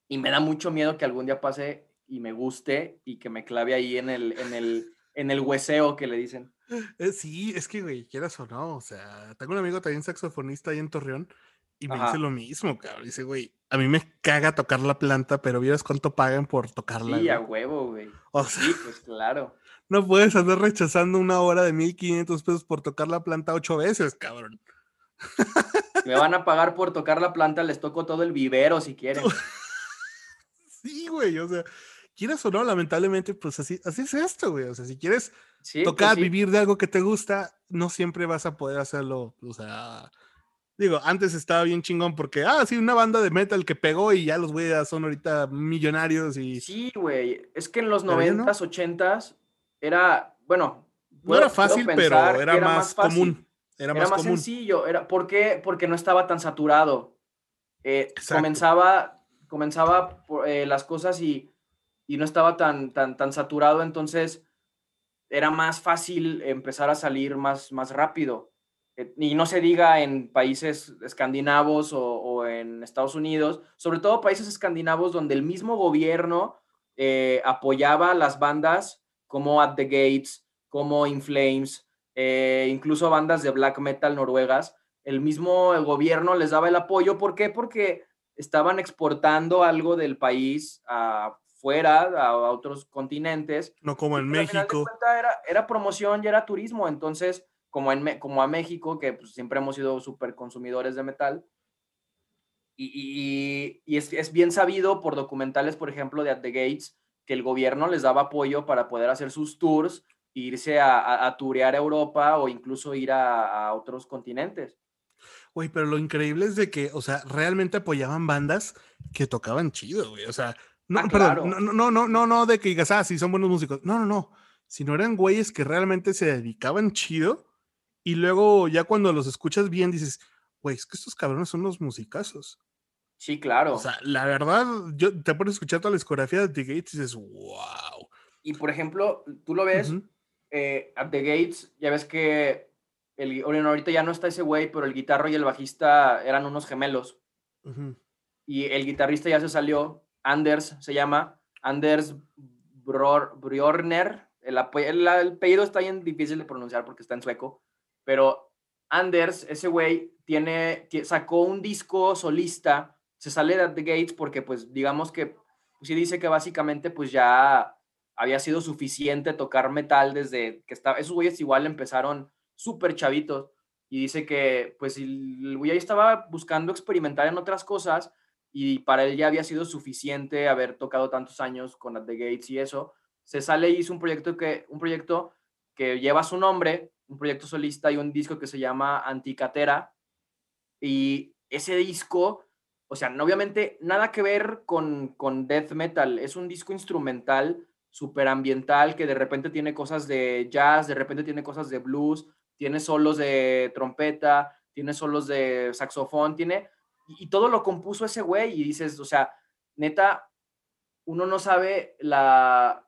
Y me da mucho miedo que algún día pase y me guste y que me clave ahí en el, en el, en el hueseo que le dicen. Eh, sí, es que, güey, quieras o no, o sea, tengo un amigo también saxofonista ahí en Torreón y me dice lo mismo, cabrón. Dice, güey, a mí me caga tocar la planta, pero ¿vieras cuánto pagan por tocarla? Sí, a huevo, güey. O sea, sí, pues claro. No puedes andar rechazando una hora de 1500 pesos por tocar la planta ocho veces, cabrón. Me van a pagar por tocar la planta, les toco todo el vivero si quieren. Sí, güey, o sea, quieras o no, lamentablemente, pues así, así es esto, güey. O sea, si quieres pues tocar, vivir de algo que te gusta, no siempre vas a poder hacerlo. O sea, digo, antes estaba bien chingón porque, ah, sí, una banda de metal que pegó y ya los güeyes son ahorita millonarios y. Sí, güey. Es que en los noventas, ochentas, era, bueno. no era fácil, pero era, más, común. Era, más, sencillo. Era, ¿Por qué? Porque no estaba tan saturado. Eh, comenzaba, comenzaba eh, las cosas y, y, no estaba tan, tan, tan saturado, entonces era más fácil empezar a salir más, más rápido. Eh, y no se diga en países escandinavos o, o, en Estados Unidos, sobre todo países escandinavos donde el mismo gobierno apoyaba las bandas como At the Gates, como In Flames, eh, incluso bandas de black metal noruegas, el mismo gobierno les daba el apoyo. ¿Por qué? Porque estaban exportando algo del país afuera, a, otros continentes. No como en México. Era, era, promoción y era turismo. Entonces, como, en, como a México, que pues, siempre hemos sido súper consumidores de metal, y, y, es, es, bien sabido por documentales, por ejemplo, de At the Gates, que el gobierno les daba apoyo para poder hacer sus tours irse a, a, turear Europa o incluso ir a, otros continentes. Güey, pero lo increíble es de que, o sea, realmente apoyaban bandas que tocaban chido, güey. O sea, no, ah, perdón, no, no, no, no, no, de que digas, ah, sí, son buenos músicos. No, no, no. Sino eran güeyes que realmente se dedicaban chido y luego ya cuando los escuchas bien dices, güey, es que estos cabrones son los musicazos. Sí, claro. O sea, la verdad, yo te pones a escuchar toda la discografía de The Gates y dices, wow. Y por ejemplo, tú lo ves, eh, at the Gates, ya ves que el, ahorita ya no está ese güey, pero el guitarro y el bajista eran unos gemelos. Y el guitarrista ya se salió, Anders se llama, Anders Bjorner. El, el, apellido está bien difícil de pronunciar porque está en sueco, pero Anders, ese güey, tiene, sacó un disco solista, se sale de At the Gates porque pues digamos que, pues sí dice que básicamente pues ya había sido suficiente tocar metal desde que estaba, esos güeyes igual empezaron súper chavitos y dice que pues el güey ahí estaba buscando experimentar en otras cosas y para él ya había sido suficiente haber tocado tantos años con The Gates y eso. Se sale y hizo un proyecto que, un proyecto que lleva su nombre, un proyecto solista y un disco que se llama Anticatera. Y ese disco, o sea, obviamente nada que ver con, con death metal, es un disco instrumental súper ambiental que de repente tiene cosas de jazz, de repente tiene cosas de blues, tiene solos de trompeta, tiene solos de saxofón, tiene... Y, todo lo compuso ese güey y dices, o sea, neta, uno no sabe la,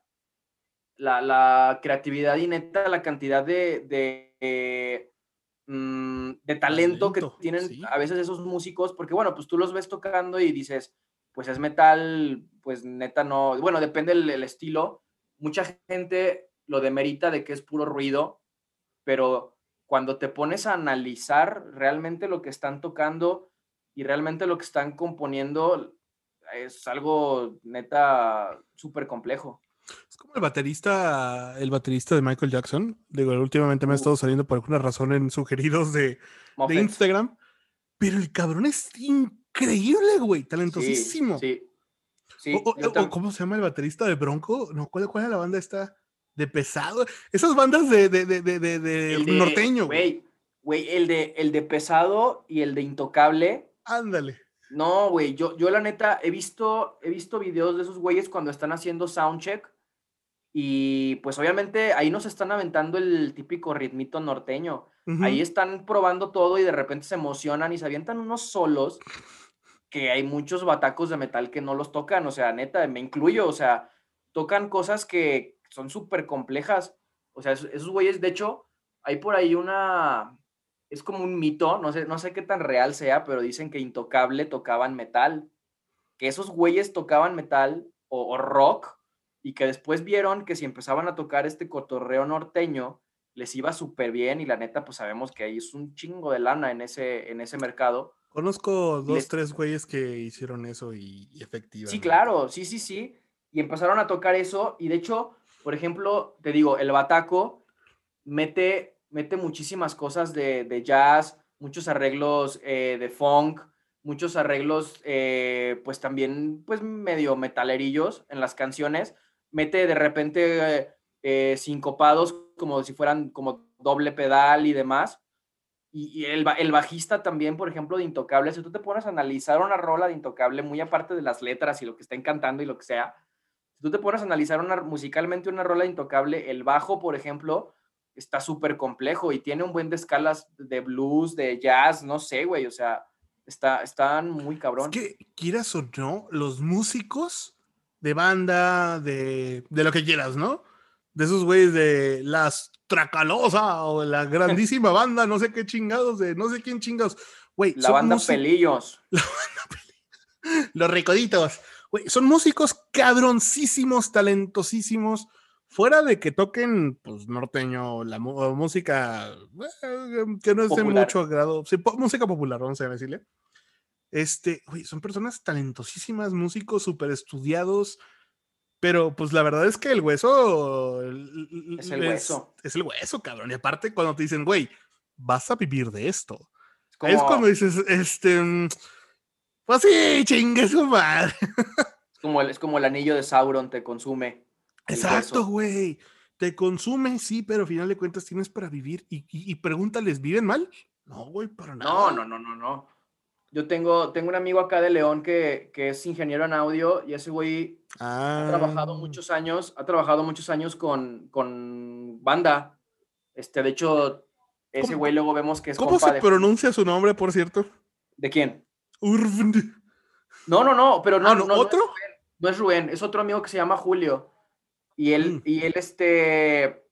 la, creatividad y neta la cantidad de, de, mm, talento, que tienen a veces esos músicos, porque bueno, pues tú los ves tocando y dices, pues es metal, pues neta no, bueno, depende del, estilo. Mucha gente lo demerita de que es puro ruido, pero cuando te pones a analizar realmente lo que están tocando y realmente lo que están componiendo, es algo neta súper complejo. Es como el baterista, el baterista de Michael Jackson. Digo, últimamente me ha Uh. estado saliendo por alguna razón en sugeridos de, de. Instagram. Pero el cabrón es increíble, güey. Talentosísimo. Sí. Sí, O- o- yo o tam- ¿Cómo se llama el baterista de Bronco? No, ¿cuál, cuál es la banda esta? De pesado. Esas bandas de, de, de, de, de- norteño, güey. Güey, el de, el de pesado y el de intocable. Ándale. No, güey, yo, yo la neta he visto, he visto videos de esos güeyes cuando están haciendo soundcheck y pues obviamente ahí nos están aventando el típico ritmito norteño. Ahí están probando todo y de repente se emocionan y se avientan unos solos que hay muchos batacos de metal que no los tocan, o sea, neta, me incluyo, o sea, tocan cosas que son súper complejas. O sea, esos, güeyes, de hecho, hay por ahí una, es como un mito, no sé, no sé qué tan real sea, pero dicen que Intocable tocaban metal, que esos güeyes tocaban metal o, o rock y que después vieron que si empezaban a tocar este cotorreo norteño, les iba súper bien y la neta, pues sabemos que ahí es un chingo de lana en ese, en ese mercado. Conozco dos, les- tres güeyes que hicieron eso y, y efectivamente. Sí, claro, sí, sí, sí. Y empezaron a tocar eso. Y de hecho, por ejemplo, te digo, el bataco mete, mete muchísimas cosas de, de jazz, muchos arreglos eh, de funk, muchos arreglos, eh, pues también, pues medio metalerillos en las canciones. Mete de repente eh, eh, sincopados como si fueran como doble pedal y demás. Y, y el, el bajista también, por ejemplo, de Intocable, si tú te pones a analizar una rola de Intocable, muy aparte de las letras y lo que están cantando y lo que sea, si tú te pones a analizar una, musicalmente una rola de Intocable, el bajo, por ejemplo, está súper complejo y tiene un buen de escalas de blues, de jazz, no sé, güey, o sea, está, están muy Es cabrón. que, quieras o no, los músicos de banda, de, de lo que quieras, ¿no? De esos güeyes de las Tracalosa o la grandísima banda, no sé qué chingados, de no sé quién chingados. Güey, La banda músi- Pelillos. los recoditos. Güey, son músicos cabroncísimos, talentosísimos. Fuera de que toquen, pues, norteño, la música eh, que no es de mucho agrado. Sí, po- música popular, vamos a decirle. Este, güey, son personas talentosísimas, músicos súper estudiados. Pero, pues, la verdad es que el hueso. Es el hueso. Es el hueso, cabrón. Y aparte, cuando te dicen, güey, vas a vivir de esto. Es Es como, cuando dices, este. mm, Pues sí, chingue su madre. es como el, es como el anillo de Sauron te consume. Exacto, güey. Te consume, sí, pero al final de cuentas tienes para vivir. Y, y, y pregúntales, ¿viven mal? No, güey, para nada. No, no, no, no, no. Yo tengo, tengo un amigo acá de León que, que es ingeniero en audio y ese güey Ah, ha trabajado muchos años, ha trabajado muchos años con, con banda. Este, de hecho, ese ¿Cómo- güey luego vemos que es ¿Cómo se de, pronuncia su nombre, por cierto? ¿De quién? Urvnd. No, no, no, pero no, Ah, no, ¿no? no ¿Otro? es Rubén, no es Rubén, es otro amigo que se llama Julio. Y él, Mm. y él, este,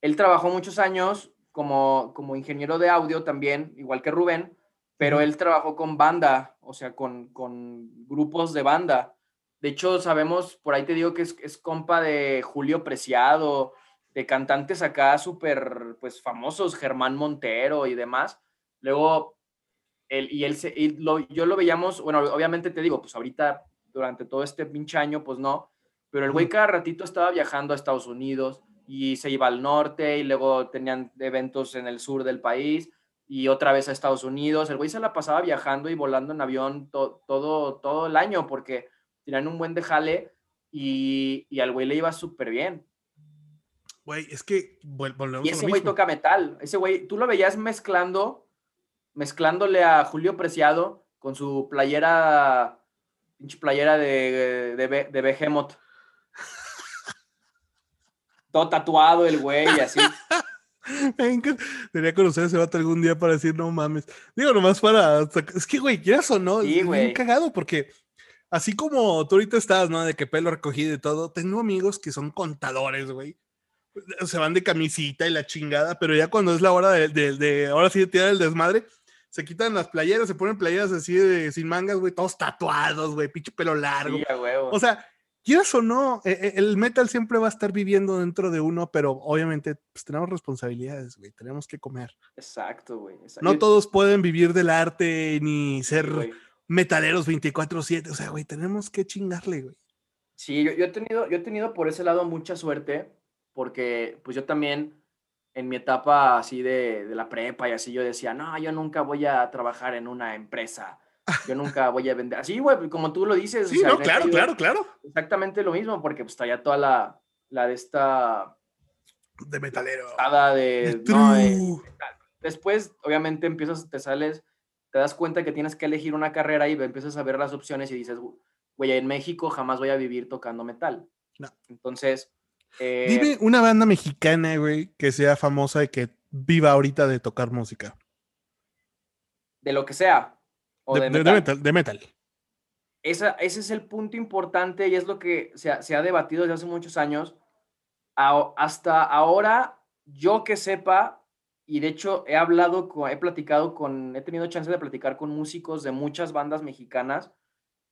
él trabajó muchos años como, como ingeniero de audio también, igual que Rubén, pero él trabajó con banda, o sea, con, con grupos de banda. De hecho, sabemos, por ahí te digo que es, es compa de Julio Preciado, de cantantes acá súper, pues, famosos, Germán Montero y demás. Luego, él, y él, se, y lo, yo lo veíamos, bueno, obviamente te digo, pues ahorita, durante todo este pinche año, pues no, pero el güey cada ratito estaba viajando a Estados Unidos y se iba al norte y luego tenían eventos en el sur del país y otra vez a Estados Unidos. El güey se la pasaba viajando y volando en avión to- todo, todo el año porque tenían un buen de jale y, y al güey le iba súper bien. Güey, es que vol- volvemos Y a lo ese güey mismo. toca metal. Ese güey, tú lo veías mezclando, mezclándole a Julio Preciado con su playera, pinche playera de, de, de Behemoth. Todo tatuado el güey y así. Debería conocer a ese vato algún día para decir, no mames. Digo, nomás para. Es que, güey, quieras o no, Sí, es bien güey. cagado porque así como tú ahorita estás, ¿no? De que pelo recogido y todo, tengo amigos que son contadores, güey. Se van de camisita y la chingada, pero ya cuando es la hora de, de- de- ahora sí de tirar el desmadre, se quitan las playeras, se ponen playeras así de sin mangas, güey, todos tatuados, güey, pinche pelo largo. Sí. O sea, quieras o no, e- e- el metal siempre va a estar viviendo dentro de uno, pero obviamente pues, tenemos responsabilidades, güey, tenemos que comer. Exacto, güey. exacto. No todos pueden vivir del arte ni ser metaleros 24/7, o sea, güey, tenemos que chingarle, güey. Sí, yo, yo he tenido, yo he tenido por ese lado mucha suerte, porque pues yo también en mi etapa así de, de la prepa y así yo decía, no, yo nunca voy a trabajar en una empresa, yo nunca voy a vender. Así, güey, como tú lo dices. Sí, no, claro, claro, claro. Exactamente lo mismo, porque pues traía toda la, la de esta... De metalero. De, no, de, después, obviamente, empiezas, te sales, te das cuenta que tienes que elegir una carrera y empiezas a ver las opciones y dices, güey, en México jamás voy a vivir tocando metal. No. Entonces... Eh, Dime una banda mexicana, güey, que sea famosa y que viva ahorita de tocar música. De lo que sea. O de, de, de- de metal. de metal. Esa, ese es el punto importante y es lo que se ha, se ha debatido desde hace muchos años. A- hasta ahora, yo que sepa, y de hecho he hablado, con- he platicado con, he tenido chance de platicar con músicos de muchas bandas mexicanas.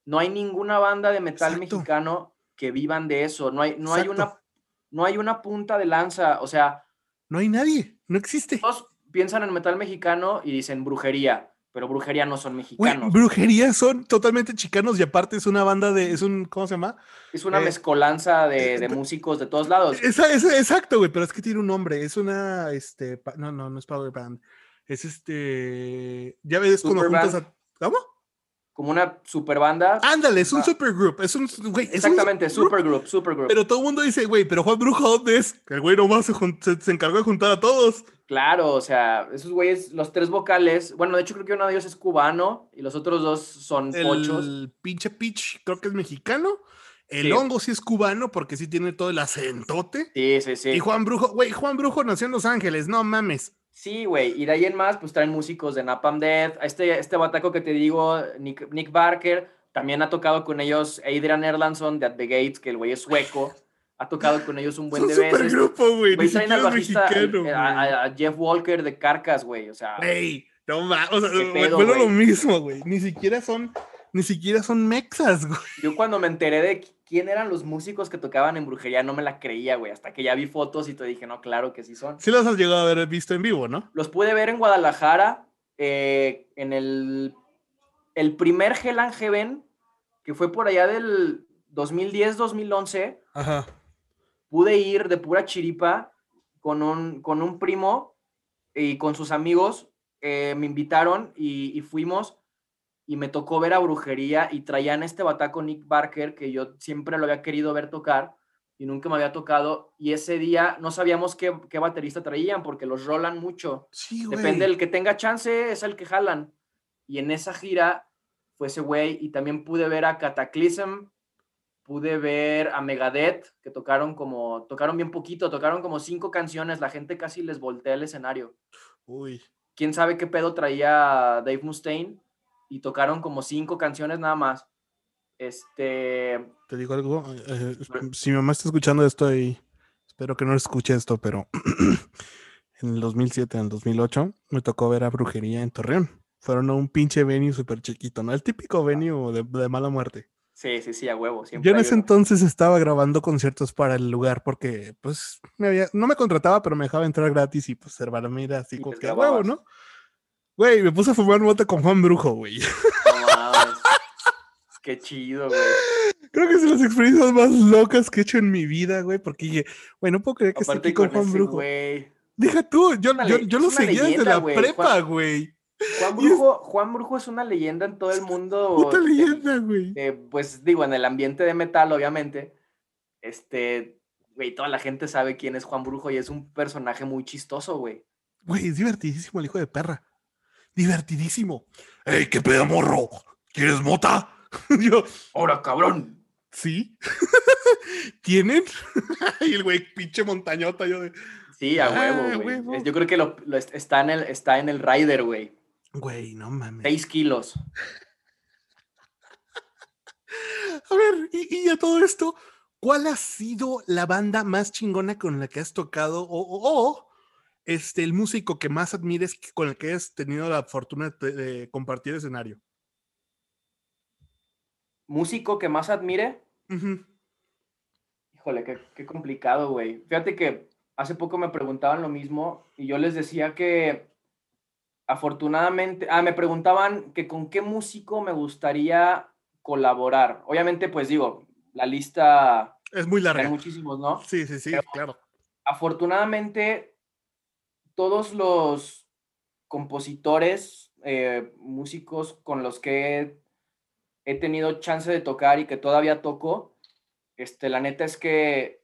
No hay ninguna banda de metal Exacto. mexicano que vivan de eso. No hay, no hay una, no hay una punta de lanza. O sea, No hay nadie, no existe. todos piensan en metal mexicano y dicen brujería, pero brujería no son mexicanos. brujería son totalmente chicanos y aparte es una banda de, es un, ¿cómo se llama? Es una Eh, mezcolanza de, eh, de pe- músicos de todos lados. Esa, esa- exacto, güey, pero es que tiene un nombre, es una, este, no, no, no es Power Band, es este, ya ves cuando Superband. juntas a, ¿cómo? Como una super banda. Ándale, es un Ah. supergroup, es un, güey, es un Exactamente, supergroup, supergroup. Pero todo el mundo dice, güey, pero Juan Brujo, ¿dónde es? El güey nomás se, se, se encargó de juntar a todos. Claro, o sea, esos güeyes, los tres vocales, bueno, de hecho creo que uno de ellos es cubano y los otros dos son pochos. El pinche Pitch creo que es mexicano. El Sí. hongo sí es cubano porque sí tiene todo el acentote. Sí, sí, sí. Y Juan Brujo, güey, Juan Brujo nació en Los Ángeles, no mames. Sí, güey, y de ahí en más, pues traen músicos de Napalm Death. Este, este bataco que te digo, Nick, Nick Barker, también ha tocado con ellos Adrian Erlandson de At the Gates, que el güey es sueco. Ha tocado con ellos un buen de veces. supergrupo, güey. Ni traen al bajista, mexicano, güey. a, a- a Jeff Walker de Carcas, güey, o sea. Güey, no mames. O sea, ¿Qué güey, pedo, bueno, lo mismo, güey. Ni siquiera son, ni siquiera son mexas, güey. Yo cuando me enteré de quién eran los músicos que tocaban en brujería, no me la creía, güey. Hasta que ya vi fotos y te dije, no, claro que sí son. Sí los has llegado a haber visto en vivo, ¿no? Los pude ver en Guadalajara, eh, en el, el primer Hell and Heaven, que fue por allá del 2010-2011. Ajá. Pude ir de pura chiripa con un, con un primo y con sus amigos. eh, me invitaron y, y fuimos y me tocó ver a brujería y traían este bataco Nick Barker que yo siempre lo había querido ver tocar y nunca me había tocado y ese día no sabíamos qué, qué baterista traían porque los rolan mucho. Sí. Depende del que tenga chance, es el que jalan. Y en esa gira fue ese güey. Y también pude ver a Cataclysm, pude ver a Megadeth, que tocaron como, tocaron bien poquito, tocaron como cinco canciones. La gente casi les voltea el escenario. Uy. Quién sabe qué pedo traía Dave Mustaine. Y tocaron como cinco canciones nada más. Este. Te digo algo. eh, si mi mamá está escuchando esto y espero que no escuche esto, pero en el 2007, en el 2008, me tocó ver a Brujería en Torreón. Fueron a un pinche venue súper chiquito, ¿no? El típico venue de, de mala muerte. Sí, sí, sí, a huevo. Siempre Yo en ese uno. entonces estaba grabando conciertos para el lugar porque, pues, me había, no me contrataba, pero me dejaba entrar gratis y, pues, hermano, mira, así Y como que a huevo. ¿no? Güey, me puse a fumar mota con Juan Brujo, güey. No. Qué chido, güey. Creo que es de las experiencias más locas que he hecho en mi vida, güey, porque dije, güey, no puedo creer que esté aquí con con Juan ese Brujo. Deja tú, yo, lo seguía desde la prepa, güey. Juan es- Brujo, Juan Brujo es una leyenda en todo el mundo. Puta leyenda, güey. pues digo, en el ambiente de metal, obviamente. Este, güey, toda la gente sabe quién es Juan Brujo y es un personaje muy chistoso, güey. Güey, es divertidísimo el hijo de perra. Divertidísimo. ¡Ey, qué pedo, morro! ¿Quieres mota? yo, ¡Ahora, cabrón! ¿sí? ¿Tienen? y el güey, pinche montañota, yo de, Sí, a Ah, huevo, güey. huevo. Yo creo que lo, lo est- está, en el, está en el rider, güey. güey, no mames. Seis kilos. A ver, y, y a todo esto, ¿cuál ha sido la banda más chingona con la que has tocado? O, o- o, este, el músico que más admires, con el que has tenido la fortuna de, de compartir escenario. Músico que más admire. Híjole, qué, qué complicado, güey. Fíjate que hace poco me preguntaban lo mismo y yo les decía que afortunadamente, ah, me preguntaban que con qué músico me gustaría colaborar. Obviamente, pues digo, la lista es muy larga. Hay muchísimos, ¿no? Sí, sí, sí, claro. Afortunadamente, todos los compositores, eh, músicos con los que he, tenido chance de tocar y que todavía toco, este, la neta es que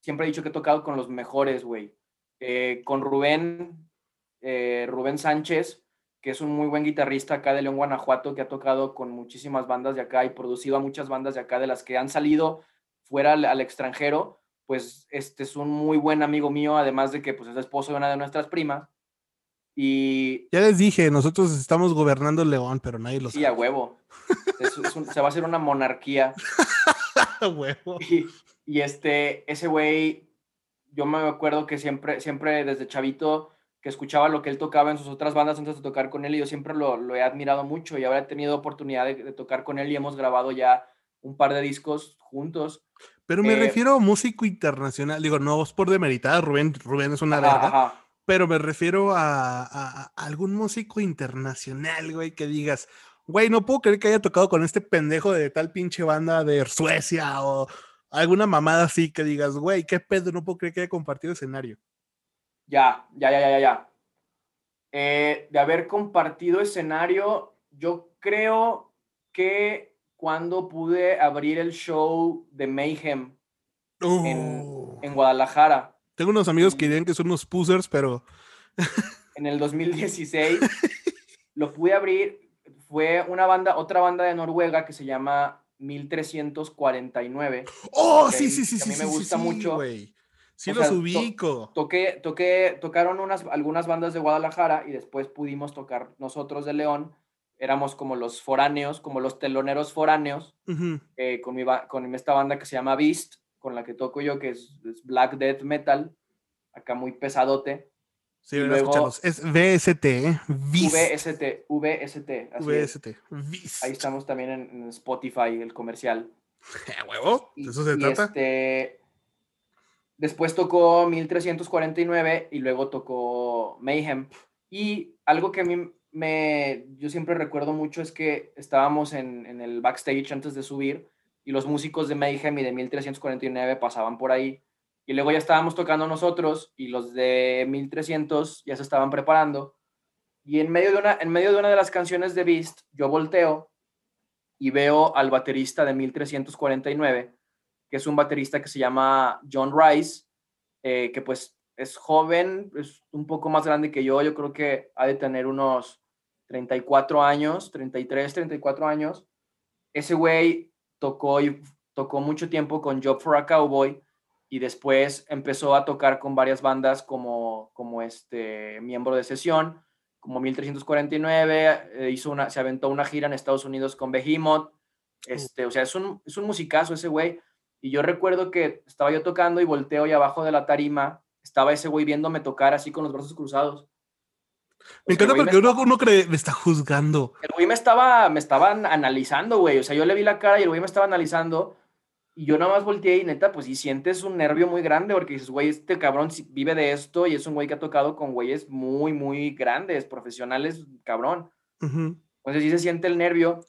siempre he dicho que he tocado con los mejores, güey. Eh, con Rubén, eh, Rubén Sánchez, que es un muy buen guitarrista acá de León, Guanajuato, que ha tocado con muchísimas bandas de acá y producido a muchas bandas de acá, de las que han salido fuera al, extranjero, pues este es un muy buen amigo mío, además de que pues, es esposo de una de nuestras primas. Y... Ya les dije, nosotros estamos gobernando León, pero nadie lo sabe. Sí, a huevo. se va a hacer una monarquía. a huevo. Y, y este, ese güey, yo me acuerdo que siempre, siempre desde chavito que escuchaba lo que él tocaba en sus otras bandas antes de tocar con él y yo siempre lo, lo he admirado mucho y ahora he tenido oportunidad de, tocar con él y hemos grabado ya un par de discos juntos. Pero me eh, refiero a músico internacional, digo, no es por demeritar, Rubén, Rubén es una verga, pero me refiero a, a, algún músico internacional, güey, que digas, güey, no puedo creer que haya tocado con este pendejo de tal pinche banda de Suecia o alguna mamada así que digas, güey, qué pedo, no puedo creer que haya compartido escenario. Ya, ya, ya, ya, ya. Eh, de haber compartido escenario, yo creo que cuando pude abrir el show de Mayhem en, oh. en, Guadalajara. Tengo unos amigos que dirían que son unos pusers, pero... en el 2016 lo pude abrir. Fue una banda, otra banda de Noruega que se llama 1349. Oh, sí, sí, sí, sí. A mí me gusta mucho. Sí, los ubico. toqué, toqué, tocaron unas, algunas bandas de Guadalajara y después pudimos tocar nosotros de León. Éramos como los foráneos, como los teloneros foráneos, eh, con, mi, con esta banda que se llama Beast, con la que toco yo, que es, Black Death Metal, acá muy pesadote. Sí, y luego, Es VST, ¿eh? VST, VST. VST. Ahí estamos también en, Spotify, el comercial. huevo? eso se trata? Este, Después tocó 1349 y luego tocó Mayhem. Y algo que a mí me, yo siempre recuerdo mucho es que estábamos en, en el backstage antes de subir y los músicos de Mayhem y de 1349 pasaban por ahí. Y luego ya estábamos tocando nosotros y los de 1300 ya se estaban preparando. Y en medio de una, en medio de, una de las canciones de Beast, yo volteo y veo al baterista de 1349 que es un baterista que se llama John Rice, eh, que pues es joven, es un poco más grande que yo, yo creo que ha de tener unos 34 años, 33, 34 años. Ese güey tocó, tocó mucho tiempo con Job for a Cowboy y después empezó a tocar con varias bandas como, como este miembro de sesión, como 1349, eh, hizo una, se aventó una gira en Estados Unidos con Behemoth, este, o sea, es un, es un musicazo ese güey. Y yo recuerdo que estaba yo tocando y volteo y abajo de la tarima estaba ese güey viéndome tocar así con los brazos cruzados. Me encanta porque uno, uno, cree, me está juzgando. El güey me estaba, me estaban analizando, güey. O sea, yo le vi la cara y el güey me estaba analizando. Y yo nada más volteé y neta, pues y sientes un nervio muy grande porque dices, güey, este cabrón vive de esto y es un güey que ha tocado con güeyes muy, muy grandes, profesionales, cabrón. Entonces sí se siente el nervio.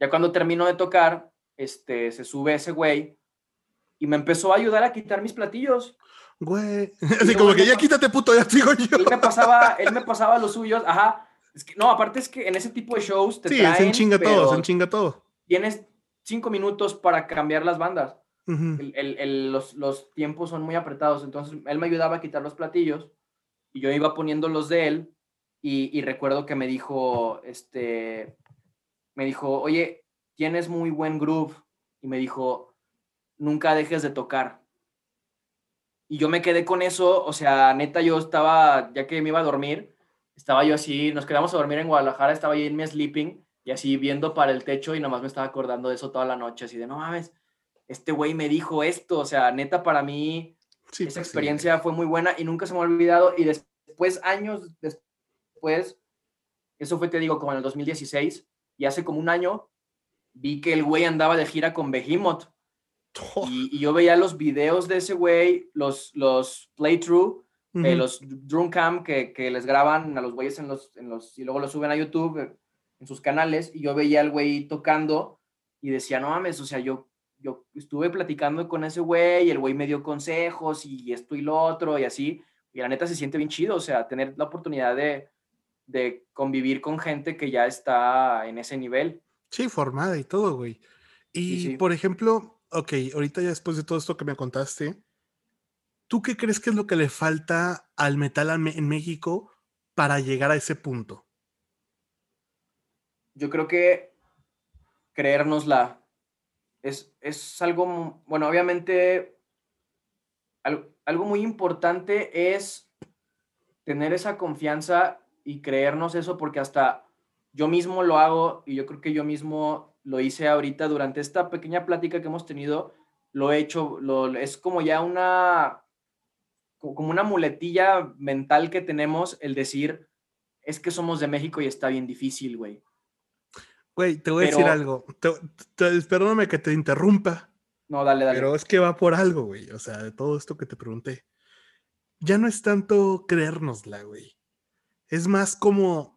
Ya cuando termino de tocar, este, se sube ese güey y me empezó a ayudar a quitar mis platillos. Güey, así como que ya quítate puto, ya sigo yo. Él me pasaba, él me pasaba los suyos, ajá. Es que, no, aparte es que en ese tipo de shows te sí, se enchinga todo, se enchinga todo. Tienes cinco minutos para cambiar las bandas. los, los, tiempos son muy apretados, entonces él me ayudaba a quitar los platillos y yo iba poniendo los de él y, y recuerdo que me dijo, este, me dijo, oye, tienes muy buen groove. Y me dijo, nunca dejes de tocar. Y yo me quedé con eso, o sea, neta, yo estaba, ya que me iba a dormir, estaba yo así, nos quedamos a dormir en Guadalajara, estaba yo en mi sleeping y así viendo para el techo y nomás me estaba acordando de eso toda la noche, así de, no mames, este güey me dijo esto, o sea, neta, para mí esa pues experiencia fue muy buena y nunca se me ha olvidado y después, años después, eso fue, te digo, como en el 2016 y hace como un año, vi que el güey andaba de gira con Behemoth. Y, yo veía los videos de ese güey, los, los playthrough, eh, los drum cam que, que, les graban a los güeyes en los, en los, y luego los suben a YouTube eh, en sus canales. Y yo veía al güey tocando y decía, no mames, o sea, yo, yo estuve platicando con ese güey y el güey me dio consejos y esto y lo otro y así, y la neta se siente bien chido, o sea, tener la oportunidad de, de convivir con gente que ya está en ese nivel. Sí, formada y todo, güey. Y, por ejemplo, ok, ahorita ya después de todo esto que me contaste, ¿tú qué crees que es lo que le falta al metal en México para llegar a ese punto? Yo creo que creérnosla es, es algo, bueno, obviamente, algo, algo muy importante es tener esa confianza y creernos eso porque hasta yo mismo lo hago y yo creo que yo mismo lo hice ahorita durante esta pequeña plática que hemos tenido, lo he hecho, lo, es como ya una, como una muletilla mental que tenemos el decir, es que somos de México y está bien difícil, güey. Güey, te voy a decir algo, perdóname que te interrumpa. No, dale, dale. Pero es que va por algo, güey, o sea, de todo esto que te pregunté. Ya no es tanto creérnosla, güey es más como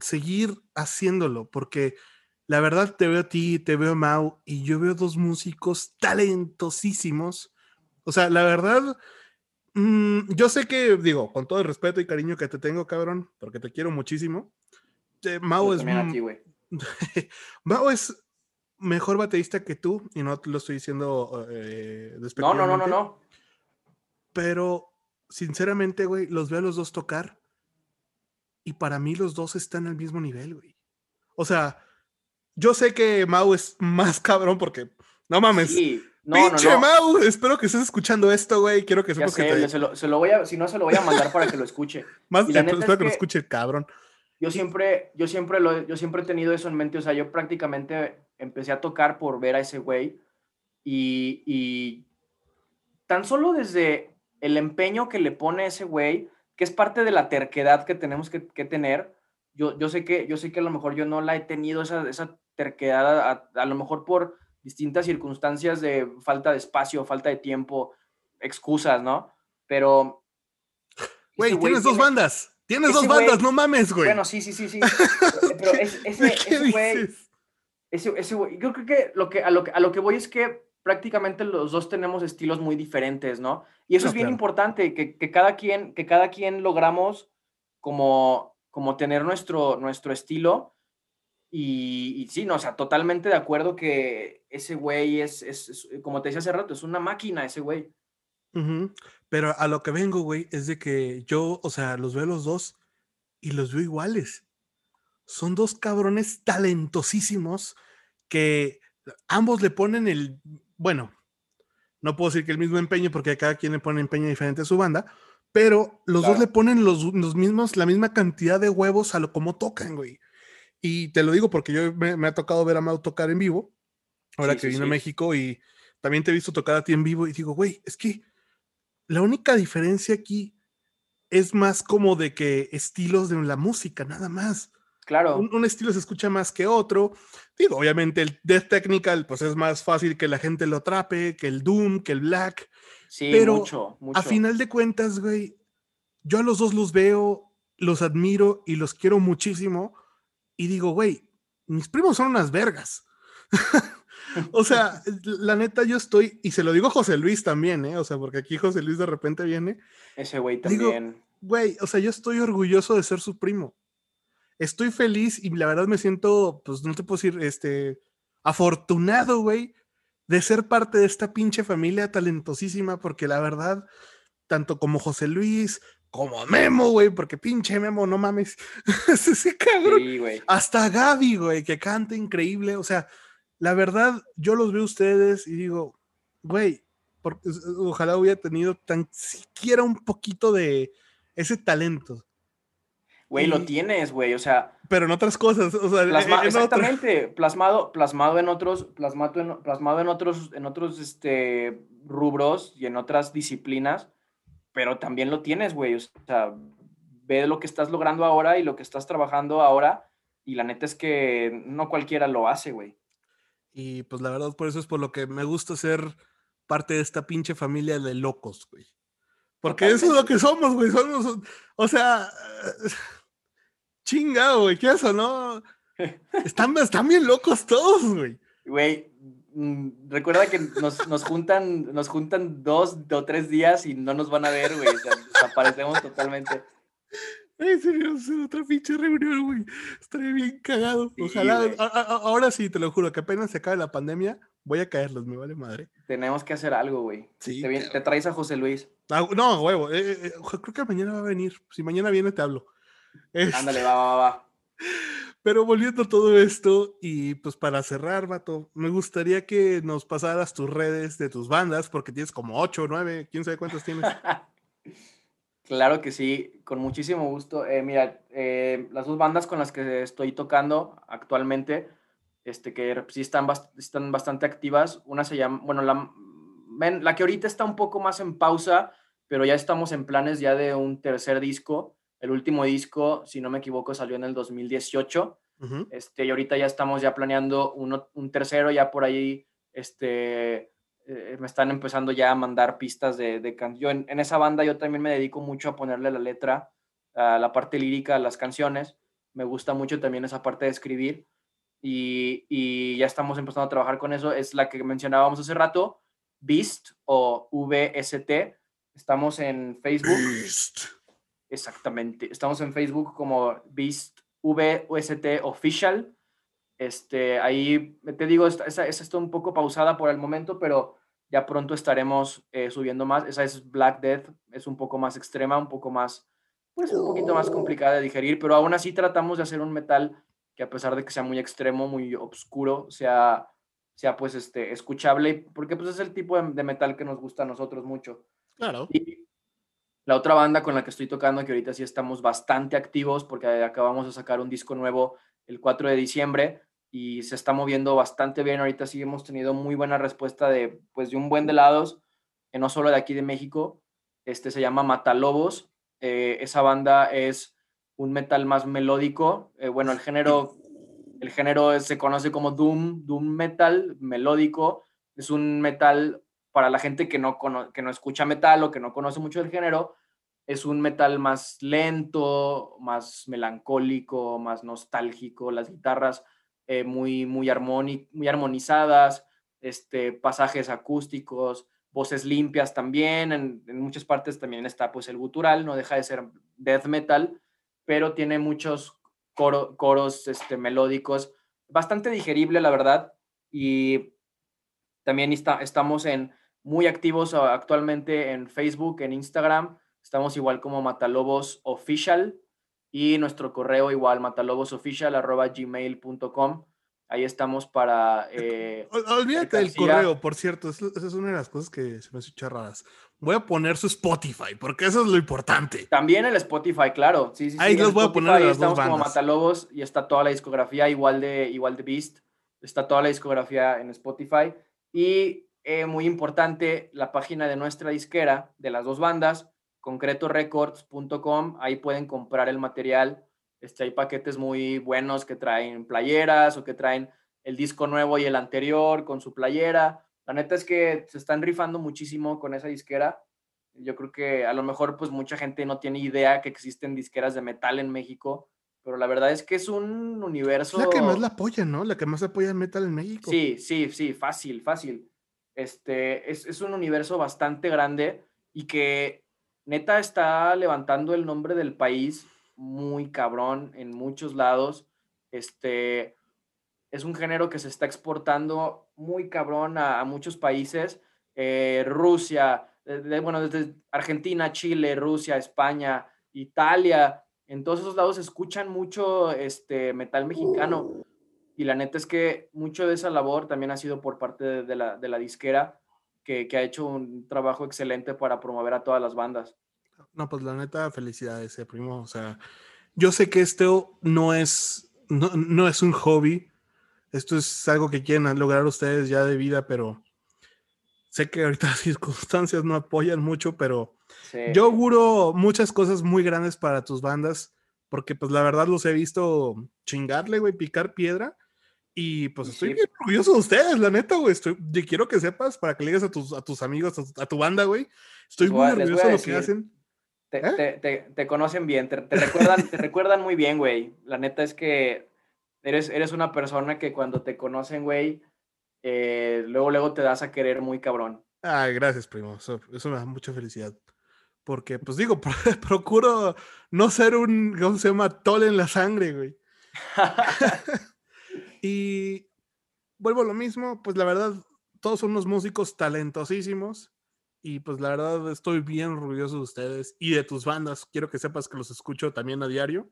seguir haciéndolo, porque la verdad te veo a ti, te veo a Mau, y yo veo dos músicos talentosísimos. O sea, la verdad, mm, yo sé que, digo, con todo el respeto y cariño que te tengo, cabrón, porque te quiero muchísimo. Mau es. Mau es mejor baterista que tú, y no lo estoy diciendo eh, No, no, no, no, no. Pero, sinceramente, güey, los veo a los dos tocar y para mí los dos están al mismo nivel, güey. O sea, yo sé que Mau es más cabrón porque, no mames. Sí. No, Pinche Mau, espero que estés escuchando esto, güey. Quiero que sepas que te... se, lo, se lo voy a, si no se lo voy a mandar para que lo escuche. más espero que, lo escuche, cabrón. Yo siempre, yo siempre lo, yo siempre he tenido eso en mente. O sea, yo prácticamente empecé a tocar por ver a ese güey y, y tan solo desde el empeño que le pone ese güey que es parte de la terquedad que tenemos que, tener. Yo, yo, sé que, yo sé que a lo mejor yo no la he tenido esa, esa terquedad, a, lo mejor por distintas circunstancias de falta de espacio, falta de tiempo, excusas, ¿no? Pero... Güey, tienes dos bandas. Tienes dos bandas, no mames, güey. Bueno, sí, sí, sí, sí. Pero ese, güey... Ese, güey, yo creo que, lo que, a, lo que a lo que voy es que prácticamente los dos tenemos estilos muy diferentes, ¿no? Y eso es bien importante, que, cada quien, que cada quien logramos como, como tener nuestro, nuestro estilo. Y, sí, no, o sea, totalmente de acuerdo que ese güey es, es, como te decía hace rato, es una máquina ese güey. Pero a lo que vengo, güey, es de que yo, o sea, los veo los dos y los veo iguales. Son dos cabrones talentosísimos que ambos le ponen el bueno, no puedo decir que el mismo empeño porque cada quien le pone empeño diferente a su banda, pero los dos le ponen los, mismos, la misma cantidad de huevos a lo como tocan, güey. Y te lo digo porque yo me, ha tocado ver a Mau tocar en vivo, ahora que vino a México y también te he visto tocar a ti en vivo y digo, güey, es que la única diferencia aquí es más como de que estilos de la música, nada más. Claro. Un, estilo se escucha más que otro. Digo, obviamente el Death Technical, pues es más fácil que la gente lo atrape, que el Doom, que el Black. Sí, pero mucho, mucho. A final de cuentas, güey, yo a los dos los veo, los admiro y los quiero muchísimo. Y digo, güey, mis primos son unas vergas. o sea, la neta, yo estoy, y se lo digo a José Luis también, ¿eh? O sea, porque aquí José Luis de repente viene. Ese güey también. Güey, o sea, yo estoy orgulloso de ser su primo estoy feliz y la verdad me siento, pues no te puedo decir, este, afortunado, güey, de ser parte de esta pinche familia talentosísima, porque la verdad, tanto como José Luis, como Memo, güey, porque pinche Memo, no mames, ese cabrón. Hasta Gaby, güey, que canta increíble, o sea, la verdad, yo los veo ustedes y digo, güey, ojalá hubiera tenido tan siquiera un poquito de ese talento. Güey, lo tienes, güey, o sea. Pero en otras cosas, o sea, exactamente, plasmado, plasmado en otros, plasmado en, plasmado en otros, en otros este, rubros y en otras disciplinas, pero también lo tienes, güey, o sea, ve lo que estás logrando ahora y lo que estás trabajando ahora, y la neta es que no cualquiera lo hace, güey. Y pues la verdad, por eso es por lo que me gusta ser parte de esta pinche familia de locos, güey. Porque eso es lo que somos, güey. Somos, o sea, chingado, güey, ¿qué eso, no? Están, están bien locos todos, güey. Güey, recuerda que nos, nos, juntan, nos juntan dos o tres días y no nos van a ver, güey. O sea, desaparecemos totalmente. Ay, otra pinche reunión, güey. Estaría bien cagado. Ojalá, ahora sí, te lo juro, que apenas se acabe la pandemia, voy a caerlos, me vale madre. Tenemos que hacer algo, güey. Sí. Te, traes a José Luis. Ah, no, huevo. Eh, eh, eh, creo que mañana va a venir. Si mañana viene, te hablo. Ándale, va, va, va. Pero volviendo a todo esto, y pues para cerrar, vato, me gustaría que nos pasaras tus redes de tus bandas, porque tienes como ocho, nueve, quién sabe cuántas tienes. claro que sí, con muchísimo gusto. Eh, mira, eh, las dos bandas con las que estoy tocando actualmente, este, que sí están, están bastante activas, una se llama, bueno, la, la que ahorita está un poco más en pausa, pero ya estamos en planes ya de un tercer disco el último disco, si no me equivoco, salió en el 2018. este, y ahorita ya estamos ya planeando uno, un tercero, ya por ahí este, eh, me están empezando ya a mandar pistas de, de canción. En, esa banda yo también me dedico mucho a ponerle la letra, a la parte lírica a las canciones. Me gusta mucho también esa parte de escribir. Y, y, ya estamos empezando a trabajar con eso. Es la que mencionábamos hace rato, Beast o VST. Estamos en Facebook. Exactamente. Estamos en Facebook como Beast VUST Official. Este, ahí te digo, esa, esa está un poco pausada por el momento, pero ya pronto estaremos eh, subiendo más. Esa es Black Death, es un poco más extrema, un poco más, pues un poquito más complicada de digerir, pero aún así tratamos de hacer un metal que a pesar de que sea muy extremo, muy oscuro, sea, sea pues este, escuchable, porque pues es el tipo de, metal que nos gusta a nosotros mucho. Claro. La otra banda con la que estoy tocando, que ahorita sí estamos bastante activos porque acabamos de sacar un disco nuevo el 4 de diciembre y se está moviendo bastante bien. Ahorita sí hemos tenido muy buena respuesta de, pues, de un buen de lados, que no solo de aquí de México. Este se llama Matalobos. Eh, esa banda es un metal más melódico. Eh, bueno, el género, el género se conoce como Doom, Doom Metal, melódico. Es un metal para la gente que no, que no escucha metal o que no conoce mucho del género, es un metal más lento, más melancólico, más nostálgico, las guitarras eh, muy, muy, muy armonizadas, este, pasajes acústicos, voces limpias también, en, muchas partes también está pues el gutural, no deja de ser death metal, pero tiene muchos coros este, melódicos, bastante digerible la verdad, y también está, estamos en muy activos actualmente en Facebook, en Instagram. Estamos igual como Matalobos Official y nuestro correo igual matalobosofficial.gmail.com. Ahí estamos para... Eh, olvídate del correo, por cierto. Esa es una de las cosas que se me hacen raras. Voy a poner su Spotify, porque eso es lo importante. También el Spotify, claro. Sí, sí, Ahí los voy a poner las estamos como Matalobos y está toda la discografía, igual de, igual de Beast. Está toda la discografía en Spotify. Y eh, muy importante la página de nuestra disquera, de las dos bandas, concretorecords.com, ahí pueden comprar el material. Este, hay paquetes muy buenos que traen playeras o que traen el disco nuevo y el anterior con su playera. La neta es que se están rifando muchísimo con esa disquera. Yo creo que a lo mejor pues mucha gente no tiene idea que existen disqueras de metal en México, pero la verdad es que es un universo... la que más la apoya, ¿no? La que más apoya el metal en México. Sí, sí, sí, fácil, fácil. Este, es, un universo bastante grande y que neta está levantando el nombre del país muy cabrón en muchos lados. Este, es un género que se está exportando muy cabrón a, muchos países. Eh, Rusia, bueno, desde Argentina, Chile, Rusia, España, Italia, en todos esos lados escuchan mucho este metal mexicano. Y la neta es que mucho de esa labor también ha sido por parte de, la, de la, disquera, que, que, ha hecho un trabajo excelente para promover a todas las bandas. No, pues la neta, felicidades, eh, primo. O sea, yo sé que esto no es, no, no es un hobby, esto es algo que quieren lograr ustedes ya de vida, pero sé que ahorita las circunstancias no apoyan mucho, pero yo auguro muchas cosas muy grandes para tus bandas, porque pues la verdad los he visto chingarle, güey, picar piedra y pues estoy bien orgulloso de ustedes, la neta, güey. Estoy, yo quiero que sepas para que le digas a tus, a tus amigos, a tu, banda, güey. Estoy muy orgulloso de lo que hacen. Te, ¿Eh? te, te, conocen bien, te, recuerdan, te recuerdan muy bien, güey. La neta es que eres, eres una persona que cuando te conocen, güey, eh, luego, luego te das a querer muy cabrón. Ah, gracias, primo. Eso, eso me da mucha felicidad. Porque, pues digo, procuro no ser un, ¿cómo se llama? Tole en la sangre, güey. y vuelvo a lo mismo, pues la verdad, todos son unos músicos talentosísimos. Y pues la verdad estoy bien orgulloso de ustedes y de tus bandas. Quiero que sepas que los escucho también a diario.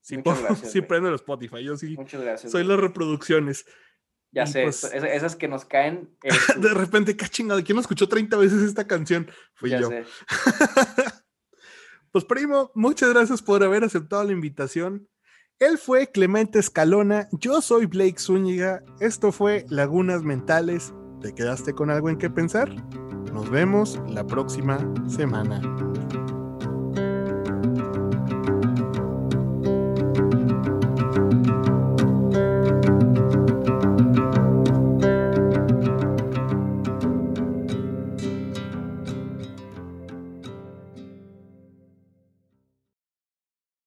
Sí, sí prendo el Spotify. Yo sí. Muchas gracias. Soy las reproducciones. Ya sé, pues esas que nos caen. de repente, qué chingado, ¿quién escuchó 30 veces esta canción? Fui yo. pues primo, muchas gracias por haber aceptado la invitación. Él fue Clemente Escalona, yo soy Blake Zúñiga, esto fue Lagunas Mentales. ¿Te quedaste con algo en qué pensar? Nos vemos la próxima semana.